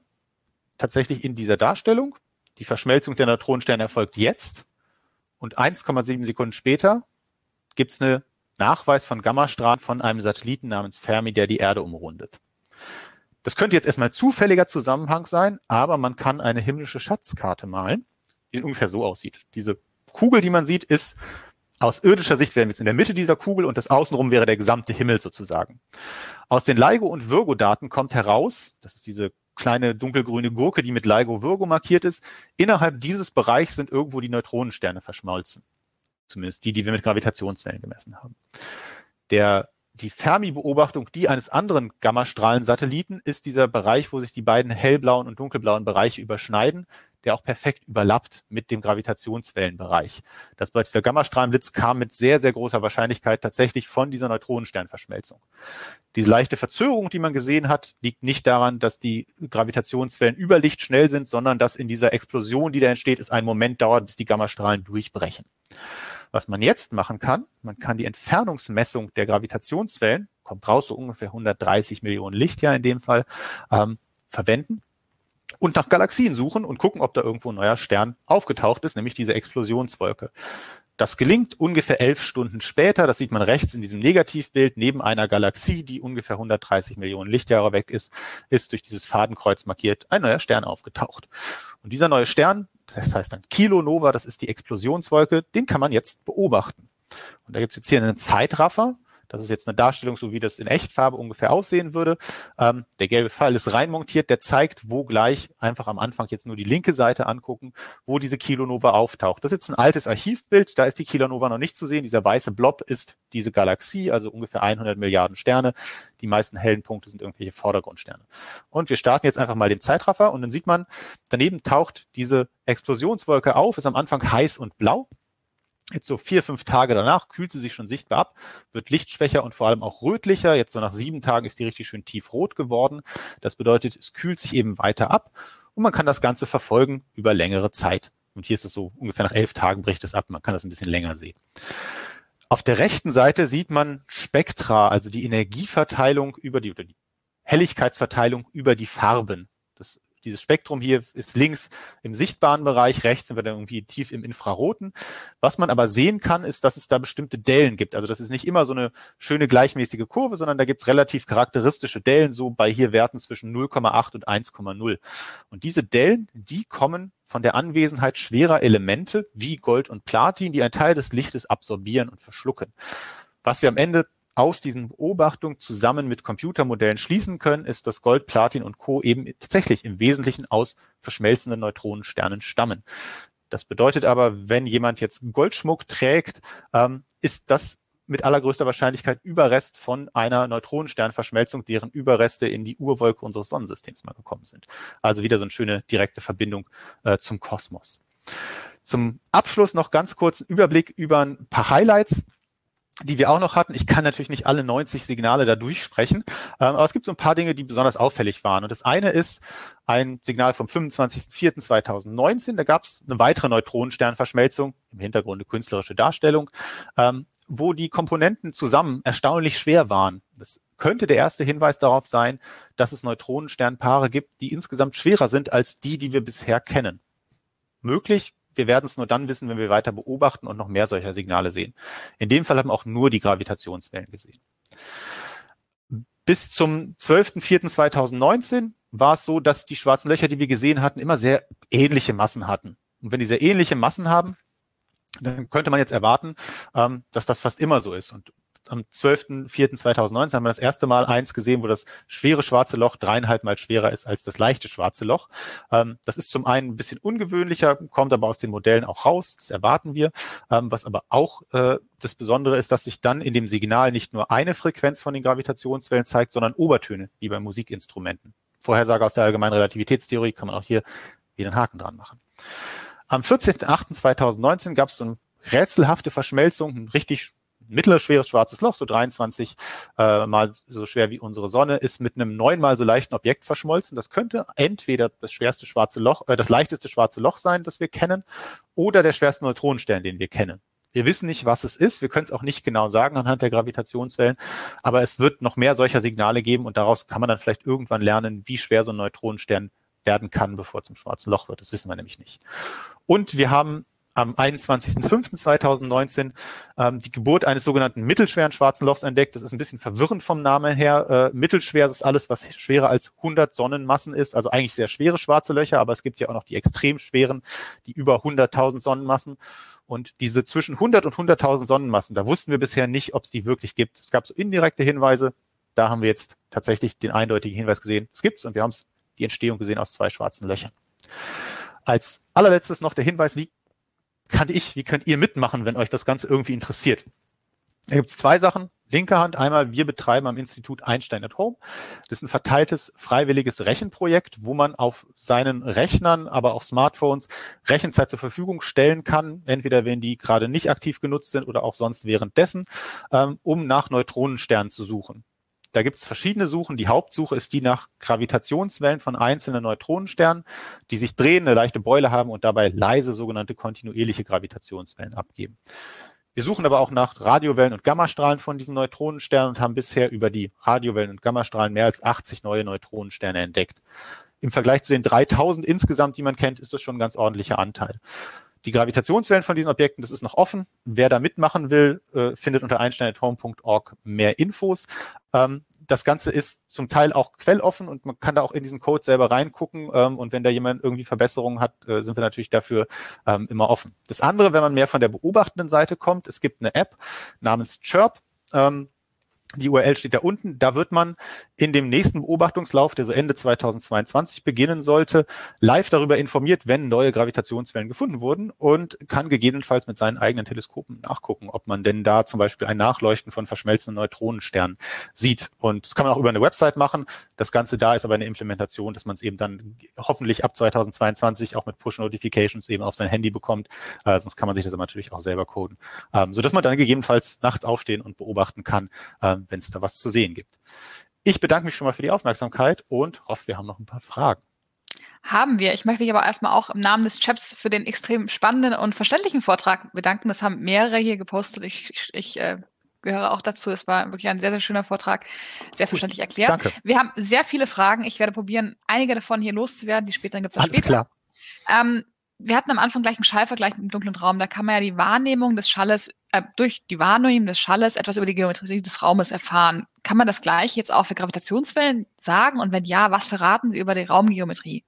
tatsächlich in dieser Darstellung. Die Verschmelzung der Neutronensterne erfolgt jetzt. Und 1,7 Sekunden später gibt es eine Nachweis von Gammastrahlen von einem Satelliten namens Fermi, der die Erde umrundet. Das könnte jetzt erstmal zufälliger Zusammenhang sein, aber man kann eine himmlische Schatzkarte malen, die ungefähr so aussieht. Diese Kugel, die man sieht, ist aus irdischer Sicht wären wir jetzt in der Mitte dieser Kugel und das Außenrum wäre der gesamte Himmel sozusagen. Aus den LIGO- und Virgo-Daten kommt heraus, das ist diese kleine dunkelgrüne Gurke, die mit LIGO Virgo markiert ist, innerhalb dieses Bereichs sind irgendwo die Neutronensterne verschmolzen. Zumindest die, die wir mit Gravitationswellen gemessen haben. Der die Fermi-Beobachtung die eines anderen Gammastrahlensatelliten ist dieser Bereich, wo sich die beiden hellblauen und dunkelblauen Bereiche überschneiden der auch perfekt überlappt mit dem Gravitationswellenbereich. Das bedeutet, der Gammastrahlenblitz kam mit sehr, sehr großer Wahrscheinlichkeit tatsächlich von dieser Neutronensternverschmelzung. Diese leichte Verzögerung, die man gesehen hat, liegt nicht daran, dass die Gravitationswellen über Licht schnell sind, sondern dass in dieser Explosion, die da entsteht, es einen Moment dauert, bis die Gammastrahlen durchbrechen. Was man jetzt machen kann, man kann die Entfernungsmessung der Gravitationswellen, kommt raus so ungefähr 130 Millionen Lichtjahr in dem Fall, ähm, verwenden und nach Galaxien suchen und gucken, ob da irgendwo ein neuer Stern aufgetaucht ist, nämlich diese Explosionswolke. Das gelingt ungefähr elf Stunden später. Das sieht man rechts in diesem Negativbild neben einer Galaxie, die ungefähr 130 Millionen Lichtjahre weg ist, ist durch dieses Fadenkreuz markiert ein neuer Stern aufgetaucht. Und dieser neue Stern, das heißt dann Kilonova, das ist die Explosionswolke, den kann man jetzt beobachten. Und da gibt es jetzt hier einen Zeitraffer. Das ist jetzt eine Darstellung, so wie das in Echtfarbe ungefähr aussehen würde. Ähm, der gelbe Pfeil ist reinmontiert, der zeigt, wo gleich einfach am Anfang jetzt nur die linke Seite angucken, wo diese Kilonova auftaucht. Das ist jetzt ein altes Archivbild, da ist die Kilonova noch nicht zu sehen. Dieser weiße Blob ist diese Galaxie, also ungefähr 100 Milliarden Sterne. Die meisten hellen Punkte sind irgendwelche Vordergrundsterne. Und wir starten jetzt einfach mal den Zeitraffer und dann sieht man, daneben taucht diese Explosionswolke auf, ist am Anfang heiß und blau. Jetzt so vier, fünf Tage danach kühlt sie sich schon sichtbar ab, wird lichtschwächer und vor allem auch rötlicher. Jetzt so nach sieben Tagen ist die richtig schön tiefrot geworden. Das bedeutet, es kühlt sich eben weiter ab und man kann das Ganze verfolgen über längere Zeit. Und hier ist es so ungefähr nach elf Tagen bricht es ab. Man kann das ein bisschen länger sehen. Auf der rechten Seite sieht man Spektra, also die Energieverteilung über die, oder die Helligkeitsverteilung über die Farben. Dieses Spektrum hier ist links im sichtbaren Bereich, rechts sind wir dann irgendwie tief im Infraroten. Was man aber sehen kann, ist, dass es da bestimmte Dellen gibt. Also das ist nicht immer so eine schöne gleichmäßige Kurve, sondern da gibt es relativ charakteristische Dellen, so bei hier Werten zwischen 0,8 und 1,0. Und diese Dellen, die kommen von der Anwesenheit schwerer Elemente wie Gold und Platin, die einen Teil des Lichtes absorbieren und verschlucken. Was wir am Ende aus diesen Beobachtungen zusammen mit Computermodellen schließen können, ist, dass Gold, Platin und Co. eben tatsächlich im Wesentlichen aus verschmelzenden Neutronensternen stammen. Das bedeutet aber, wenn jemand jetzt Goldschmuck trägt, ähm, ist das mit allergrößter Wahrscheinlichkeit Überrest von einer Neutronensternverschmelzung, deren Überreste in die Urwolke unseres Sonnensystems mal gekommen sind. Also wieder so eine schöne direkte Verbindung äh, zum Kosmos. Zum Abschluss noch ganz kurz ein Überblick über ein paar Highlights die wir auch noch hatten. Ich kann natürlich nicht alle 90 Signale da durchsprechen, ähm, aber es gibt so ein paar Dinge, die besonders auffällig waren. Und das eine ist ein Signal vom 25.04.2019. Da gab es eine weitere Neutronensternverschmelzung, im Hintergrund eine künstlerische Darstellung, ähm, wo die Komponenten zusammen erstaunlich schwer waren. Das könnte der erste Hinweis darauf sein, dass es Neutronensternpaare gibt, die insgesamt schwerer sind als die, die wir bisher kennen. Möglich, wir werden es nur dann wissen, wenn wir weiter beobachten und noch mehr solcher Signale sehen. In dem Fall haben wir auch nur die Gravitationswellen gesehen. Bis zum 12.04.2019 war es so, dass die schwarzen Löcher, die wir gesehen hatten, immer sehr ähnliche Massen hatten. Und wenn die sehr ähnliche Massen haben, dann könnte man jetzt erwarten, ähm, dass das fast immer so ist. Und am 12.04.2019 haben wir das erste Mal eins gesehen, wo das schwere schwarze Loch dreieinhalb Mal schwerer ist als das leichte schwarze Loch. Ähm, das ist zum einen ein bisschen ungewöhnlicher, kommt aber aus den Modellen auch raus. Das erwarten wir. Ähm, was aber auch äh, das Besondere ist, dass sich dann in dem Signal nicht nur eine Frequenz von den Gravitationswellen zeigt, sondern Obertöne, wie bei Musikinstrumenten. Vorhersage aus der allgemeinen Relativitätstheorie kann man auch hier wieder einen Haken dran machen. Am 14.08.2019 gab es so eine rätselhafte Verschmelzung, ein richtig mittelschweres schwarzes Loch, so 23 äh, mal so schwer wie unsere Sonne, ist mit einem neunmal so leichten Objekt verschmolzen. Das könnte entweder das schwerste schwarze Loch, äh, das leichteste schwarze Loch sein, das wir kennen, oder der schwerste Neutronenstern, den wir kennen. Wir wissen nicht, was es ist. Wir können es auch nicht genau sagen anhand der Gravitationswellen. Aber es wird noch mehr solcher Signale geben und daraus kann man dann vielleicht irgendwann lernen, wie schwer so ein Neutronenstern werden kann, bevor zum schwarzen Loch wird. Das wissen wir nämlich nicht. Und wir haben am 21.05.2019 ähm, die Geburt eines sogenannten mittelschweren schwarzen Lochs entdeckt. Das ist ein bisschen verwirrend vom Namen her. Äh, mittelschwer ist alles, was schwerer als 100 Sonnenmassen ist, also eigentlich sehr schwere schwarze Löcher, aber es gibt ja auch noch die extrem schweren, die über 100.000 Sonnenmassen. Und diese zwischen 100 und 100.000 Sonnenmassen, da wussten wir bisher nicht, ob es die wirklich gibt. Es gab so indirekte Hinweise. Da haben wir jetzt tatsächlich den eindeutigen Hinweis gesehen. Es gibt's und wir haben die Entstehung gesehen aus zwei schwarzen Löchern. Als allerletztes noch der Hinweis, wie kann ich, wie könnt ihr mitmachen, wenn euch das Ganze irgendwie interessiert? Da gibt es zwei Sachen. linker Hand einmal, wir betreiben am Institut Einstein at Home. Das ist ein verteiltes, freiwilliges Rechenprojekt, wo man auf seinen Rechnern, aber auch Smartphones Rechenzeit zur Verfügung stellen kann, entweder wenn die gerade nicht aktiv genutzt sind oder auch sonst währenddessen, ähm, um nach Neutronensternen zu suchen. Da gibt es verschiedene Suchen. Die Hauptsuche ist die nach Gravitationswellen von einzelnen Neutronensternen, die sich drehen, eine leichte Beule haben und dabei leise sogenannte kontinuierliche Gravitationswellen abgeben. Wir suchen aber auch nach Radiowellen und Gammastrahlen von diesen Neutronensternen und haben bisher über die Radiowellen und Gammastrahlen mehr als 80 neue Neutronensterne entdeckt. Im Vergleich zu den 3000 insgesamt, die man kennt, ist das schon ein ganz ordentlicher Anteil. Die Gravitationswellen von diesen Objekten, das ist noch offen. Wer da mitmachen will, äh, findet unter einstein.home.org mehr Infos. Ähm, das Ganze ist zum Teil auch quelloffen und man kann da auch in diesen Code selber reingucken. Ähm, und wenn da jemand irgendwie Verbesserungen hat, äh, sind wir natürlich dafür ähm, immer offen. Das andere, wenn man mehr von der beobachtenden Seite kommt, es gibt eine App namens Chirp. Ähm, die URL steht da unten. Da wird man in dem nächsten Beobachtungslauf, der so Ende 2022 beginnen sollte, live darüber informiert, wenn neue Gravitationswellen gefunden wurden und kann gegebenenfalls mit seinen eigenen Teleskopen nachgucken, ob man denn da zum Beispiel ein Nachleuchten von verschmelzenden Neutronensternen sieht. Und das kann man auch über eine Website machen. Das Ganze da ist aber eine Implementation, dass man es eben dann hoffentlich ab 2022 auch mit Push-Notifications eben auf sein Handy bekommt. Äh, sonst kann man sich das aber natürlich auch selber coden. Ähm, sodass man dann gegebenenfalls nachts aufstehen und beobachten kann, äh, wenn es da was zu sehen gibt. Ich bedanke mich schon mal für die Aufmerksamkeit und hoffe, wir haben noch ein paar Fragen. Haben wir. Ich möchte mich aber erstmal auch im Namen des Chaps für den extrem spannenden und verständlichen Vortrag bedanken. Das haben mehrere hier gepostet. Ich, ich, äh, gehöre auch dazu. Es war wirklich ein sehr, sehr schöner Vortrag, sehr verständlich erklärt. Danke. Wir haben sehr viele Fragen. Ich werde probieren, einige davon hier loszuwerden. Die späteren gibt es später. Klar. Ähm, wir hatten am Anfang gleich einen Schallvergleich mit dem dunklen Raum. Da kann man ja die Wahrnehmung des Schalles, äh, durch die Wahrnehmung des Schalles etwas über die Geometrie des Raumes erfahren. Kann man das gleich jetzt auch für Gravitationswellen sagen? Und wenn ja, was verraten Sie über die Raumgeometrie?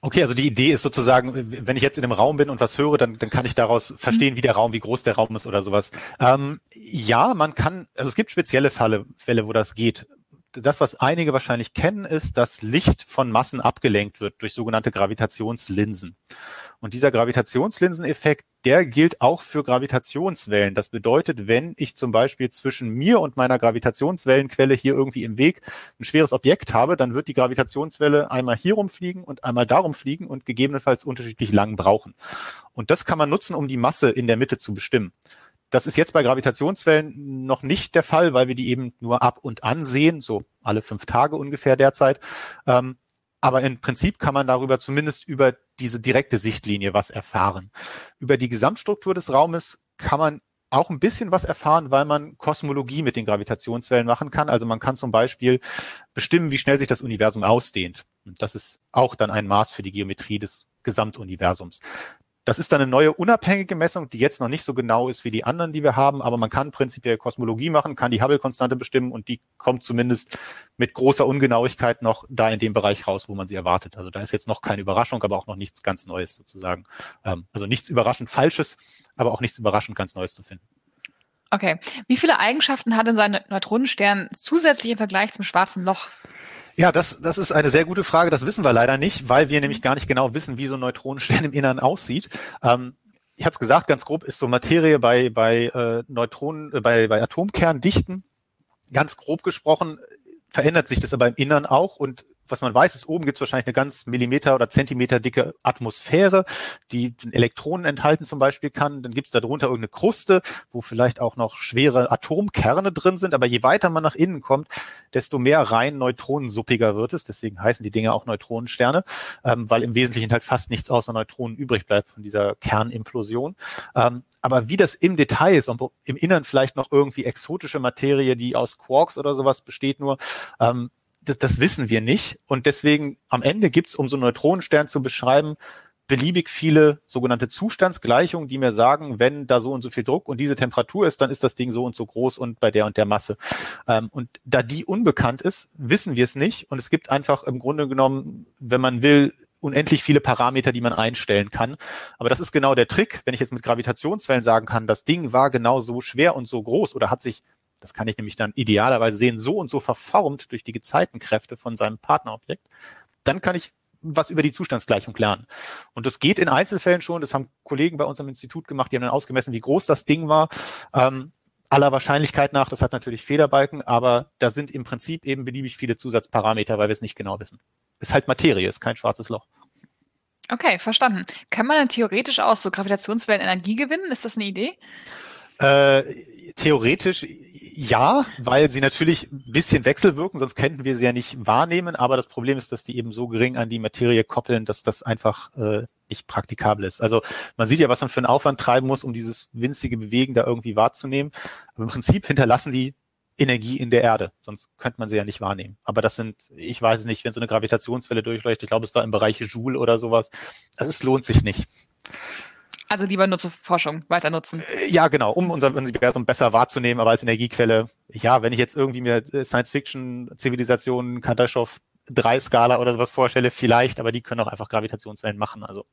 Okay, also die Idee ist sozusagen, wenn ich jetzt in einem Raum bin und was höre, dann, dann kann ich daraus verstehen, mhm. wie der Raum, wie groß der Raum ist oder sowas. Ähm, ja, man kann, also es gibt spezielle Fälle, Fälle, wo das geht das, was einige wahrscheinlich kennen, ist, dass Licht von Massen abgelenkt wird durch sogenannte Gravitationslinsen. Und dieser Gravitationslinseneffekt, der gilt auch für Gravitationswellen. Das bedeutet, wenn ich zum Beispiel zwischen mir und meiner Gravitationswellenquelle hier irgendwie im Weg ein schweres Objekt habe, dann wird die Gravitationswelle einmal hier rumfliegen und einmal darum fliegen und gegebenenfalls unterschiedlich lang brauchen. Und das kann man nutzen, um die Masse in der Mitte zu bestimmen. Das ist jetzt bei Gravitationswellen noch nicht der Fall, weil wir die eben nur ab und an sehen, so alle fünf Tage ungefähr derzeit. Ähm, aber im Prinzip kann man darüber zumindest über diese direkte Sichtlinie was erfahren. Über die Gesamtstruktur des Raumes kann man auch ein bisschen was erfahren, weil man Kosmologie mit den Gravitationswellen machen kann. Also man kann zum Beispiel bestimmen, wie schnell sich das Universum ausdehnt. Das ist auch dann ein Maß für die Geometrie des Gesamtuniversums. Das ist dann eine neue unabhängige Messung, die jetzt noch nicht so genau ist wie die anderen, die wir haben, aber man kann prinzipiell Kosmologie machen, kann die Hubble-Konstante bestimmen und die kommt zumindest mit großer Ungenauigkeit noch da in dem Bereich raus, wo man sie erwartet. Also da ist jetzt noch keine Überraschung, aber auch noch nichts ganz Neues sozusagen. Ähm, also nichts überraschend Falsches, aber auch nichts überraschend ganz Neues zu finden. Okay. Wie viele Eigenschaften hat denn sein Neutronenstern zusätzlich im Vergleich zum schwarzen Loch? Ja, das, das ist eine sehr gute Frage. Das wissen wir leider nicht, weil wir nämlich gar nicht genau wissen, wie so ein Neutronenstern im Innern aussieht. Ähm, ich hatte es gesagt, ganz grob ist so Materie bei, bei äh, Neutronen, äh, bei, bei Atomkerndichten, ganz grob gesprochen, verändert sich das aber im Innern auch und was man weiß, ist, oben gibt es wahrscheinlich eine ganz Millimeter oder Zentimeter dicke Atmosphäre, die Elektronen enthalten zum Beispiel kann. Dann gibt es darunter irgendeine Kruste, wo vielleicht auch noch schwere Atomkerne drin sind. Aber je weiter man nach innen kommt, desto mehr rein neutronensuppiger wird es. Deswegen heißen die Dinge auch Neutronensterne, ähm, weil im Wesentlichen halt fast nichts außer Neutronen übrig bleibt von dieser Kernimplosion. Ähm, aber wie das im Detail ist und im Innern vielleicht noch irgendwie exotische Materie, die aus Quarks oder sowas besteht nur, ähm, das, das wissen wir nicht. Und deswegen am Ende gibt's, um so einen Neutronenstern zu beschreiben, beliebig viele sogenannte Zustandsgleichungen, die mir sagen, wenn da so und so viel Druck und diese Temperatur ist, dann ist das Ding so und so groß und bei der und der Masse. Ähm, und da die unbekannt ist, wissen wir es nicht. Und es gibt einfach im Grunde genommen, wenn man will, unendlich viele Parameter, die man einstellen kann. Aber das ist genau der Trick, wenn ich jetzt mit Gravitationswellen sagen kann, das Ding war genau so schwer und so groß oder hat sich das kann ich nämlich dann idealerweise sehen, so und so verformt durch die Gezeitenkräfte von seinem Partnerobjekt. Dann kann ich was über die Zustandsgleichung lernen. Und das geht in Einzelfällen schon. Das haben Kollegen bei unserem Institut gemacht, die haben dann ausgemessen, wie groß das Ding war. Ähm, aller Wahrscheinlichkeit nach, das hat natürlich Federbalken, aber da sind im Prinzip eben beliebig viele Zusatzparameter, weil wir es nicht genau wissen. Ist halt Materie, ist kein schwarzes Loch. Okay, verstanden. Kann man denn theoretisch aus so Gravitationswellen Energie gewinnen? Ist das eine Idee? Äh, theoretisch ja, weil sie natürlich ein bisschen wechselwirken, sonst könnten wir sie ja nicht wahrnehmen. Aber das Problem ist, dass die eben so gering an die Materie koppeln, dass das einfach äh, nicht praktikabel ist. Also man sieht ja, was man für einen Aufwand treiben muss, um dieses winzige Bewegen da irgendwie wahrzunehmen. Aber im Prinzip hinterlassen die Energie in der Erde, sonst könnte man sie ja nicht wahrnehmen. Aber das sind, ich weiß es nicht, wenn so eine Gravitationswelle durchleuchtet, ich glaube, es war im Bereich Joule oder sowas. Also es lohnt sich nicht. Also lieber nur zur Forschung weiter nutzen. Äh, ja, genau, um unser Universum besser wahrzunehmen, aber als Energiequelle, ja, wenn ich jetzt irgendwie mir äh, Science-Fiction-Zivilisationen, Kardaschow 3 Skala oder sowas vorstelle, vielleicht, aber die können auch einfach Gravitationswellen machen. Also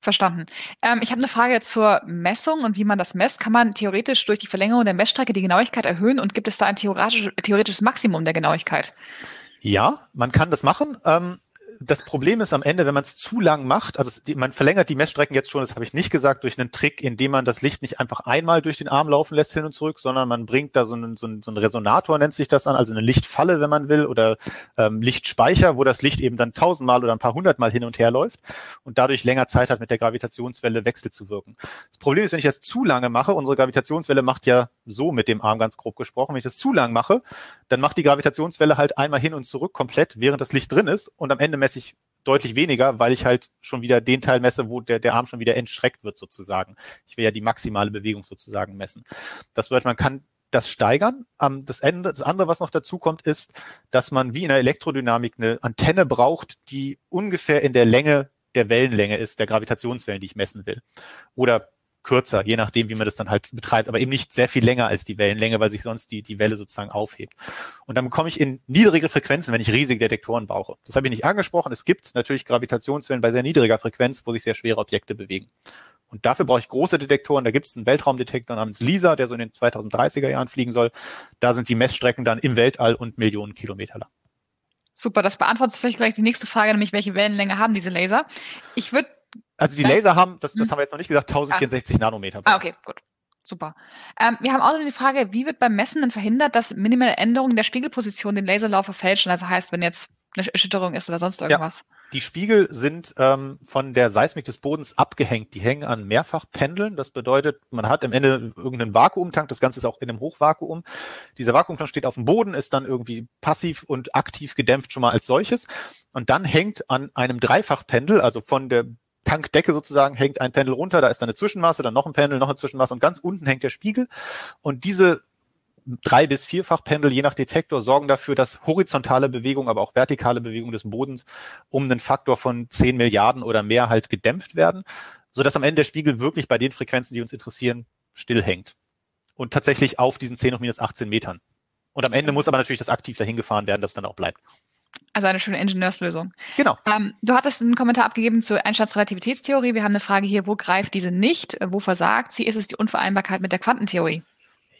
Verstanden. Ähm, ich habe eine Frage zur Messung und wie man das messt. Kann man theoretisch durch die Verlängerung der Messstrecke die Genauigkeit erhöhen und gibt es da ein theoretisch, theoretisches Maximum der Genauigkeit? Ja, man kann das machen. Ähm, das Problem ist am Ende, wenn man es zu lang macht, also die, man verlängert die Messstrecken jetzt schon, das habe ich nicht gesagt, durch einen Trick, indem man das Licht nicht einfach einmal durch den Arm laufen lässt hin und zurück, sondern man bringt da so einen, so einen, so einen Resonator, nennt sich das an, also eine Lichtfalle, wenn man will, oder ähm, Lichtspeicher, wo das Licht eben dann tausendmal oder ein paar hundertmal hin und her läuft und dadurch länger Zeit hat, mit der Gravitationswelle wechselzuwirken. Das Problem ist, wenn ich das zu lange mache, unsere Gravitationswelle macht ja so mit dem Arm ganz grob gesprochen, wenn ich das zu lang mache, dann macht die Gravitationswelle halt einmal hin und zurück komplett, während das Licht drin ist und am Ende messe ich deutlich weniger, weil ich halt schon wieder den Teil messe, wo der, der Arm schon wieder entstreckt wird sozusagen. Ich will ja die maximale Bewegung sozusagen messen. Das bedeutet, man kann das steigern. Das, Ende, das andere, was noch dazu kommt, ist, dass man wie in der Elektrodynamik eine Antenne braucht, die ungefähr in der Länge der Wellenlänge ist, der Gravitationswellen, die ich messen will. Oder kürzer, je nachdem, wie man das dann halt betreibt, aber eben nicht sehr viel länger als die Wellenlänge, weil sich sonst die, die Welle sozusagen aufhebt. Und dann bekomme ich in niedrige Frequenzen, wenn ich riesige Detektoren brauche. Das habe ich nicht angesprochen. Es gibt natürlich Gravitationswellen bei sehr niedriger Frequenz, wo sich sehr schwere Objekte bewegen. Und dafür brauche ich große Detektoren. Da gibt es einen Weltraumdetektor namens LISA, der so in den 2030er Jahren fliegen soll. Da sind die Messstrecken dann im Weltall und Millionen Kilometer lang. Super, das beantwortet tatsächlich gleich die nächste Frage, nämlich welche Wellenlänge haben diese Laser? Ich würde also die Laser haben, das, das hm. haben wir jetzt noch nicht gesagt, 1064 ah. Nanometer. Ah, okay, gut. Super. Ähm, wir haben außerdem die Frage, wie wird beim Messen denn verhindert, dass minimale Änderungen der Spiegelposition den Laserlauf verfälschen? Also heißt, wenn jetzt eine Erschütterung ist oder sonst irgendwas. Ja, die Spiegel sind ähm, von der Seismik des Bodens abgehängt. Die hängen an Mehrfachpendeln. Das bedeutet, man hat am Ende irgendeinen Vakuumtank. Das Ganze ist auch in einem Hochvakuum. Dieser Vakuumtank steht auf dem Boden, ist dann irgendwie passiv und aktiv gedämpft schon mal als solches. Und dann hängt an einem Dreifachpendel, also von der Tankdecke sozusagen hängt ein Pendel runter, da ist dann eine Zwischenmasse, dann noch ein Pendel, noch eine Zwischenmasse und ganz unten hängt der Spiegel. Und diese drei bis vierfach Pendel je nach Detektor sorgen dafür, dass horizontale Bewegung, aber auch vertikale Bewegung des Bodens um einen Faktor von 10 Milliarden oder mehr halt gedämpft werden, so dass am Ende der Spiegel wirklich bei den Frequenzen, die uns interessieren, still hängt. Und tatsächlich auf diesen 10 hoch minus 18 Metern. Und am Ende muss aber natürlich das aktiv dahin gefahren werden, dass es dann auch bleibt. Also eine schöne Ingenieurslösung. Genau. Ähm, du hattest einen Kommentar abgegeben zur Einsteins Relativitätstheorie. Wir haben eine Frage hier, wo greift diese nicht? Wo versagt sie? Ist es die Unvereinbarkeit mit der Quantentheorie?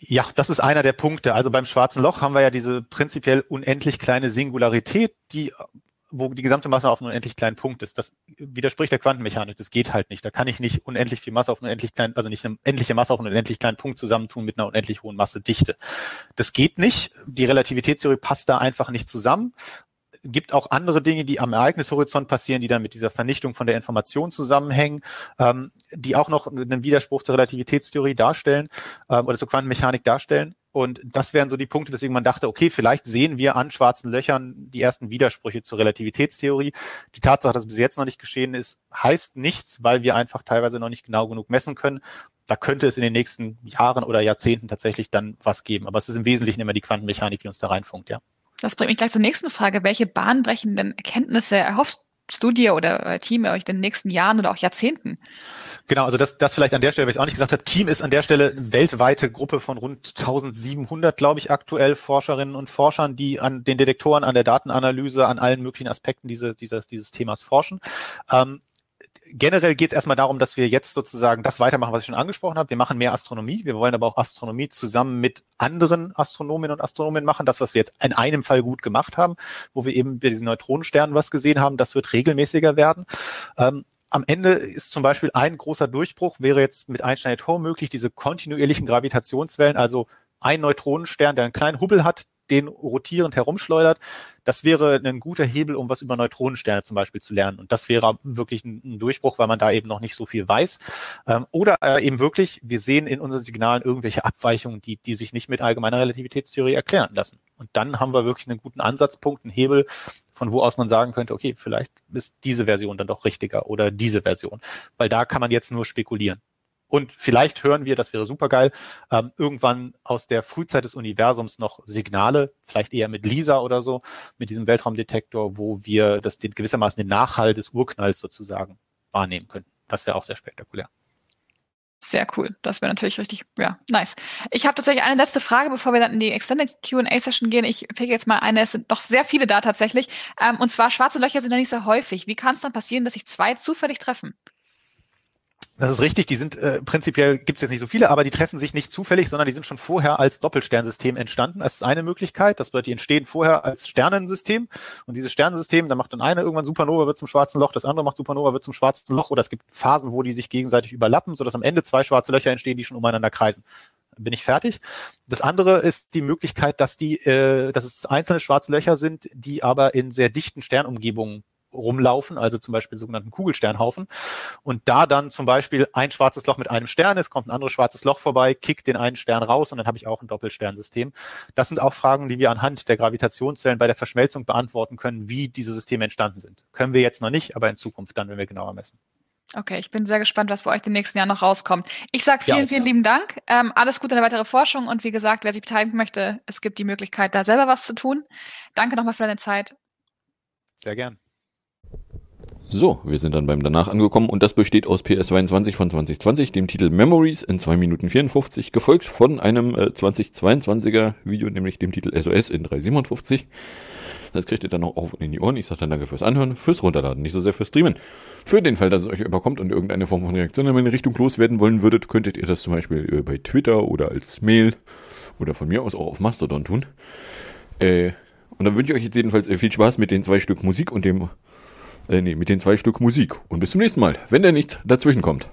Ja, das ist einer der Punkte. Also beim schwarzen Loch haben wir ja diese prinzipiell unendlich kleine Singularität, die wo die gesamte Masse auf einen unendlich kleinen Punkt ist. Das widerspricht der Quantenmechanik. Das geht halt nicht. Da kann ich nicht unendlich viel Masse auf einen unendlich kleinen, also nicht eine endliche Masse auf einen unendlich kleinen Punkt zusammentun mit einer unendlich hohen Masse Dichte. Das geht nicht. Die Relativitätstheorie passt da einfach nicht zusammen gibt auch andere Dinge, die am Ereignishorizont passieren, die dann mit dieser Vernichtung von der Information zusammenhängen, ähm, die auch noch einen Widerspruch zur Relativitätstheorie darstellen ähm, oder zur Quantenmechanik darstellen. Und das wären so die Punkte, weswegen man dachte, okay, vielleicht sehen wir an schwarzen Löchern die ersten Widersprüche zur Relativitätstheorie. Die Tatsache, dass es bis jetzt noch nicht geschehen ist, heißt nichts, weil wir einfach teilweise noch nicht genau genug messen können. Da könnte es in den nächsten Jahren oder Jahrzehnten tatsächlich dann was geben. Aber es ist im Wesentlichen immer die Quantenmechanik, die uns da reinfunkt, ja. Das bringt mich gleich zur nächsten Frage. Welche bahnbrechenden Erkenntnisse erhoffst Studie oder äh, Team euch in den nächsten Jahren oder auch Jahrzehnten? Genau, also das, das vielleicht an der Stelle, weil ich auch nicht gesagt habe, Team ist an der Stelle eine weltweite Gruppe von rund 1700, glaube ich, aktuell Forscherinnen und Forschern, die an den Detektoren, an der Datenanalyse, an allen möglichen Aspekten dieses, dieses, dieses Themas forschen. Ähm, generell geht es erstmal darum, dass wir jetzt sozusagen das weitermachen, was ich schon angesprochen habe. Wir machen mehr Astronomie. Wir wollen aber auch Astronomie zusammen mit anderen Astronominnen und Astronomen machen. Das, was wir jetzt in einem Fall gut gemacht haben, wo wir eben bei diesen Neutronensternen was gesehen haben, das wird regelmäßiger werden. Ähm, am Ende ist zum Beispiel ein großer Durchbruch, wäre jetzt mit Einstein at Home möglich, diese kontinuierlichen Gravitationswellen, also ein Neutronenstern, der einen kleinen Hubbel hat, den rotierend herumschleudert. Das wäre ein guter Hebel, um was über Neutronensterne zum Beispiel zu lernen. Und das wäre wirklich ein, Durchbruch, weil man da eben noch nicht so viel weiß. Ähm, oder äh, eben wirklich, wir sehen in unseren Signalen irgendwelche Abweichungen, die, die sich nicht mit allgemeiner Relativitätstheorie erklären lassen. Und dann haben wir wirklich einen guten Ansatzpunkt, einen Hebel, von wo aus man sagen könnte, okay, vielleicht ist diese Version dann doch richtiger oder diese Version. Weil da kann man jetzt nur spekulieren. Und vielleicht hören wir, das wäre super geil, ähm, irgendwann aus der Frühzeit des Universums noch Signale, vielleicht eher mit LISA oder so, mit diesem Weltraumdetektor, wo wir das den, gewissermaßen den Nachhall des Urknalls sozusagen wahrnehmen könnten. Das wäre auch sehr spektakulär. Sehr cool. Das wäre natürlich richtig, ja, nice. Ich habe tatsächlich eine letzte Frage, bevor wir dann in die Extended QA-Session gehen. Ich pick jetzt mal eine, es sind noch sehr viele da tatsächlich. Ähm, und zwar, schwarze Löcher sind ja nicht so häufig. Wie kann es dann passieren, dass sich zwei zufällig treffen? Das ist richtig, die sind äh, prinzipiell gibt es jetzt nicht so viele, aber die treffen sich nicht zufällig, sondern die sind schon vorher als Doppelsternsystem entstanden. Das ist eine Möglichkeit. Das bedeutet, die entstehen vorher als Sternensystem. Und dieses Sternensystem, da macht dann eine irgendwann Supernova wird zum schwarzen Loch, das andere macht Supernova wird zum schwarzen Loch. Oder es gibt Phasen, wo die sich gegenseitig überlappen, sodass am Ende zwei schwarze Löcher entstehen, die schon umeinander kreisen. Bin ich fertig? Das andere ist die Möglichkeit, dass die, äh, dass es einzelne schwarze Löcher sind, die aber in sehr dichten Sternumgebungen rumlaufen, also zum Beispiel sogenannten Kugelsternhaufen. Und da dann zum Beispiel ein schwarzes Loch mit einem Stern ist, kommt ein anderes schwarzes Loch vorbei, kickt den einen Stern raus und dann habe ich auch ein Doppelsternsystem. Das sind auch Fragen, die wir anhand der Gravitationswellen bei der Verschmelzung beantworten können, wie diese Systeme entstanden sind. Können wir jetzt noch nicht, aber in Zukunft dann, wenn wir genauer messen. Okay, ich bin sehr gespannt, was bei euch den nächsten Jahr noch rauskommt. Ich sage vielen, ja, vielen ja. lieben Dank. Ähm, alles Gute in der weiteren Forschung und wie gesagt, wer sich beteiligen möchte, es gibt die Möglichkeit, da selber was zu tun. Danke nochmal für deine Zeit. Sehr gern. So, wir sind dann beim Danach angekommen und das besteht aus PS22 von 2020, dem Titel Memories in 2 Minuten 54, gefolgt von einem äh, 2022er Video, nämlich dem Titel SOS in 357. Das kriegt ihr dann noch auf in die Ohren. Ich sage dann danke fürs Anhören, fürs Runterladen, nicht so sehr fürs Streamen. Für den Fall, dass es euch überkommt und irgendeine Form von Reaktion in meine Richtung loswerden wollen würdet, könntet ihr das zum Beispiel äh, bei Twitter oder als Mail oder von mir aus auch auf Mastodon tun. Äh, und dann wünsche ich euch jetzt jedenfalls äh, viel Spaß mit den zwei Stück Musik und dem äh, nee, mit den zwei Stück Musik. Und bis zum nächsten Mal, wenn der nicht dazwischen kommt.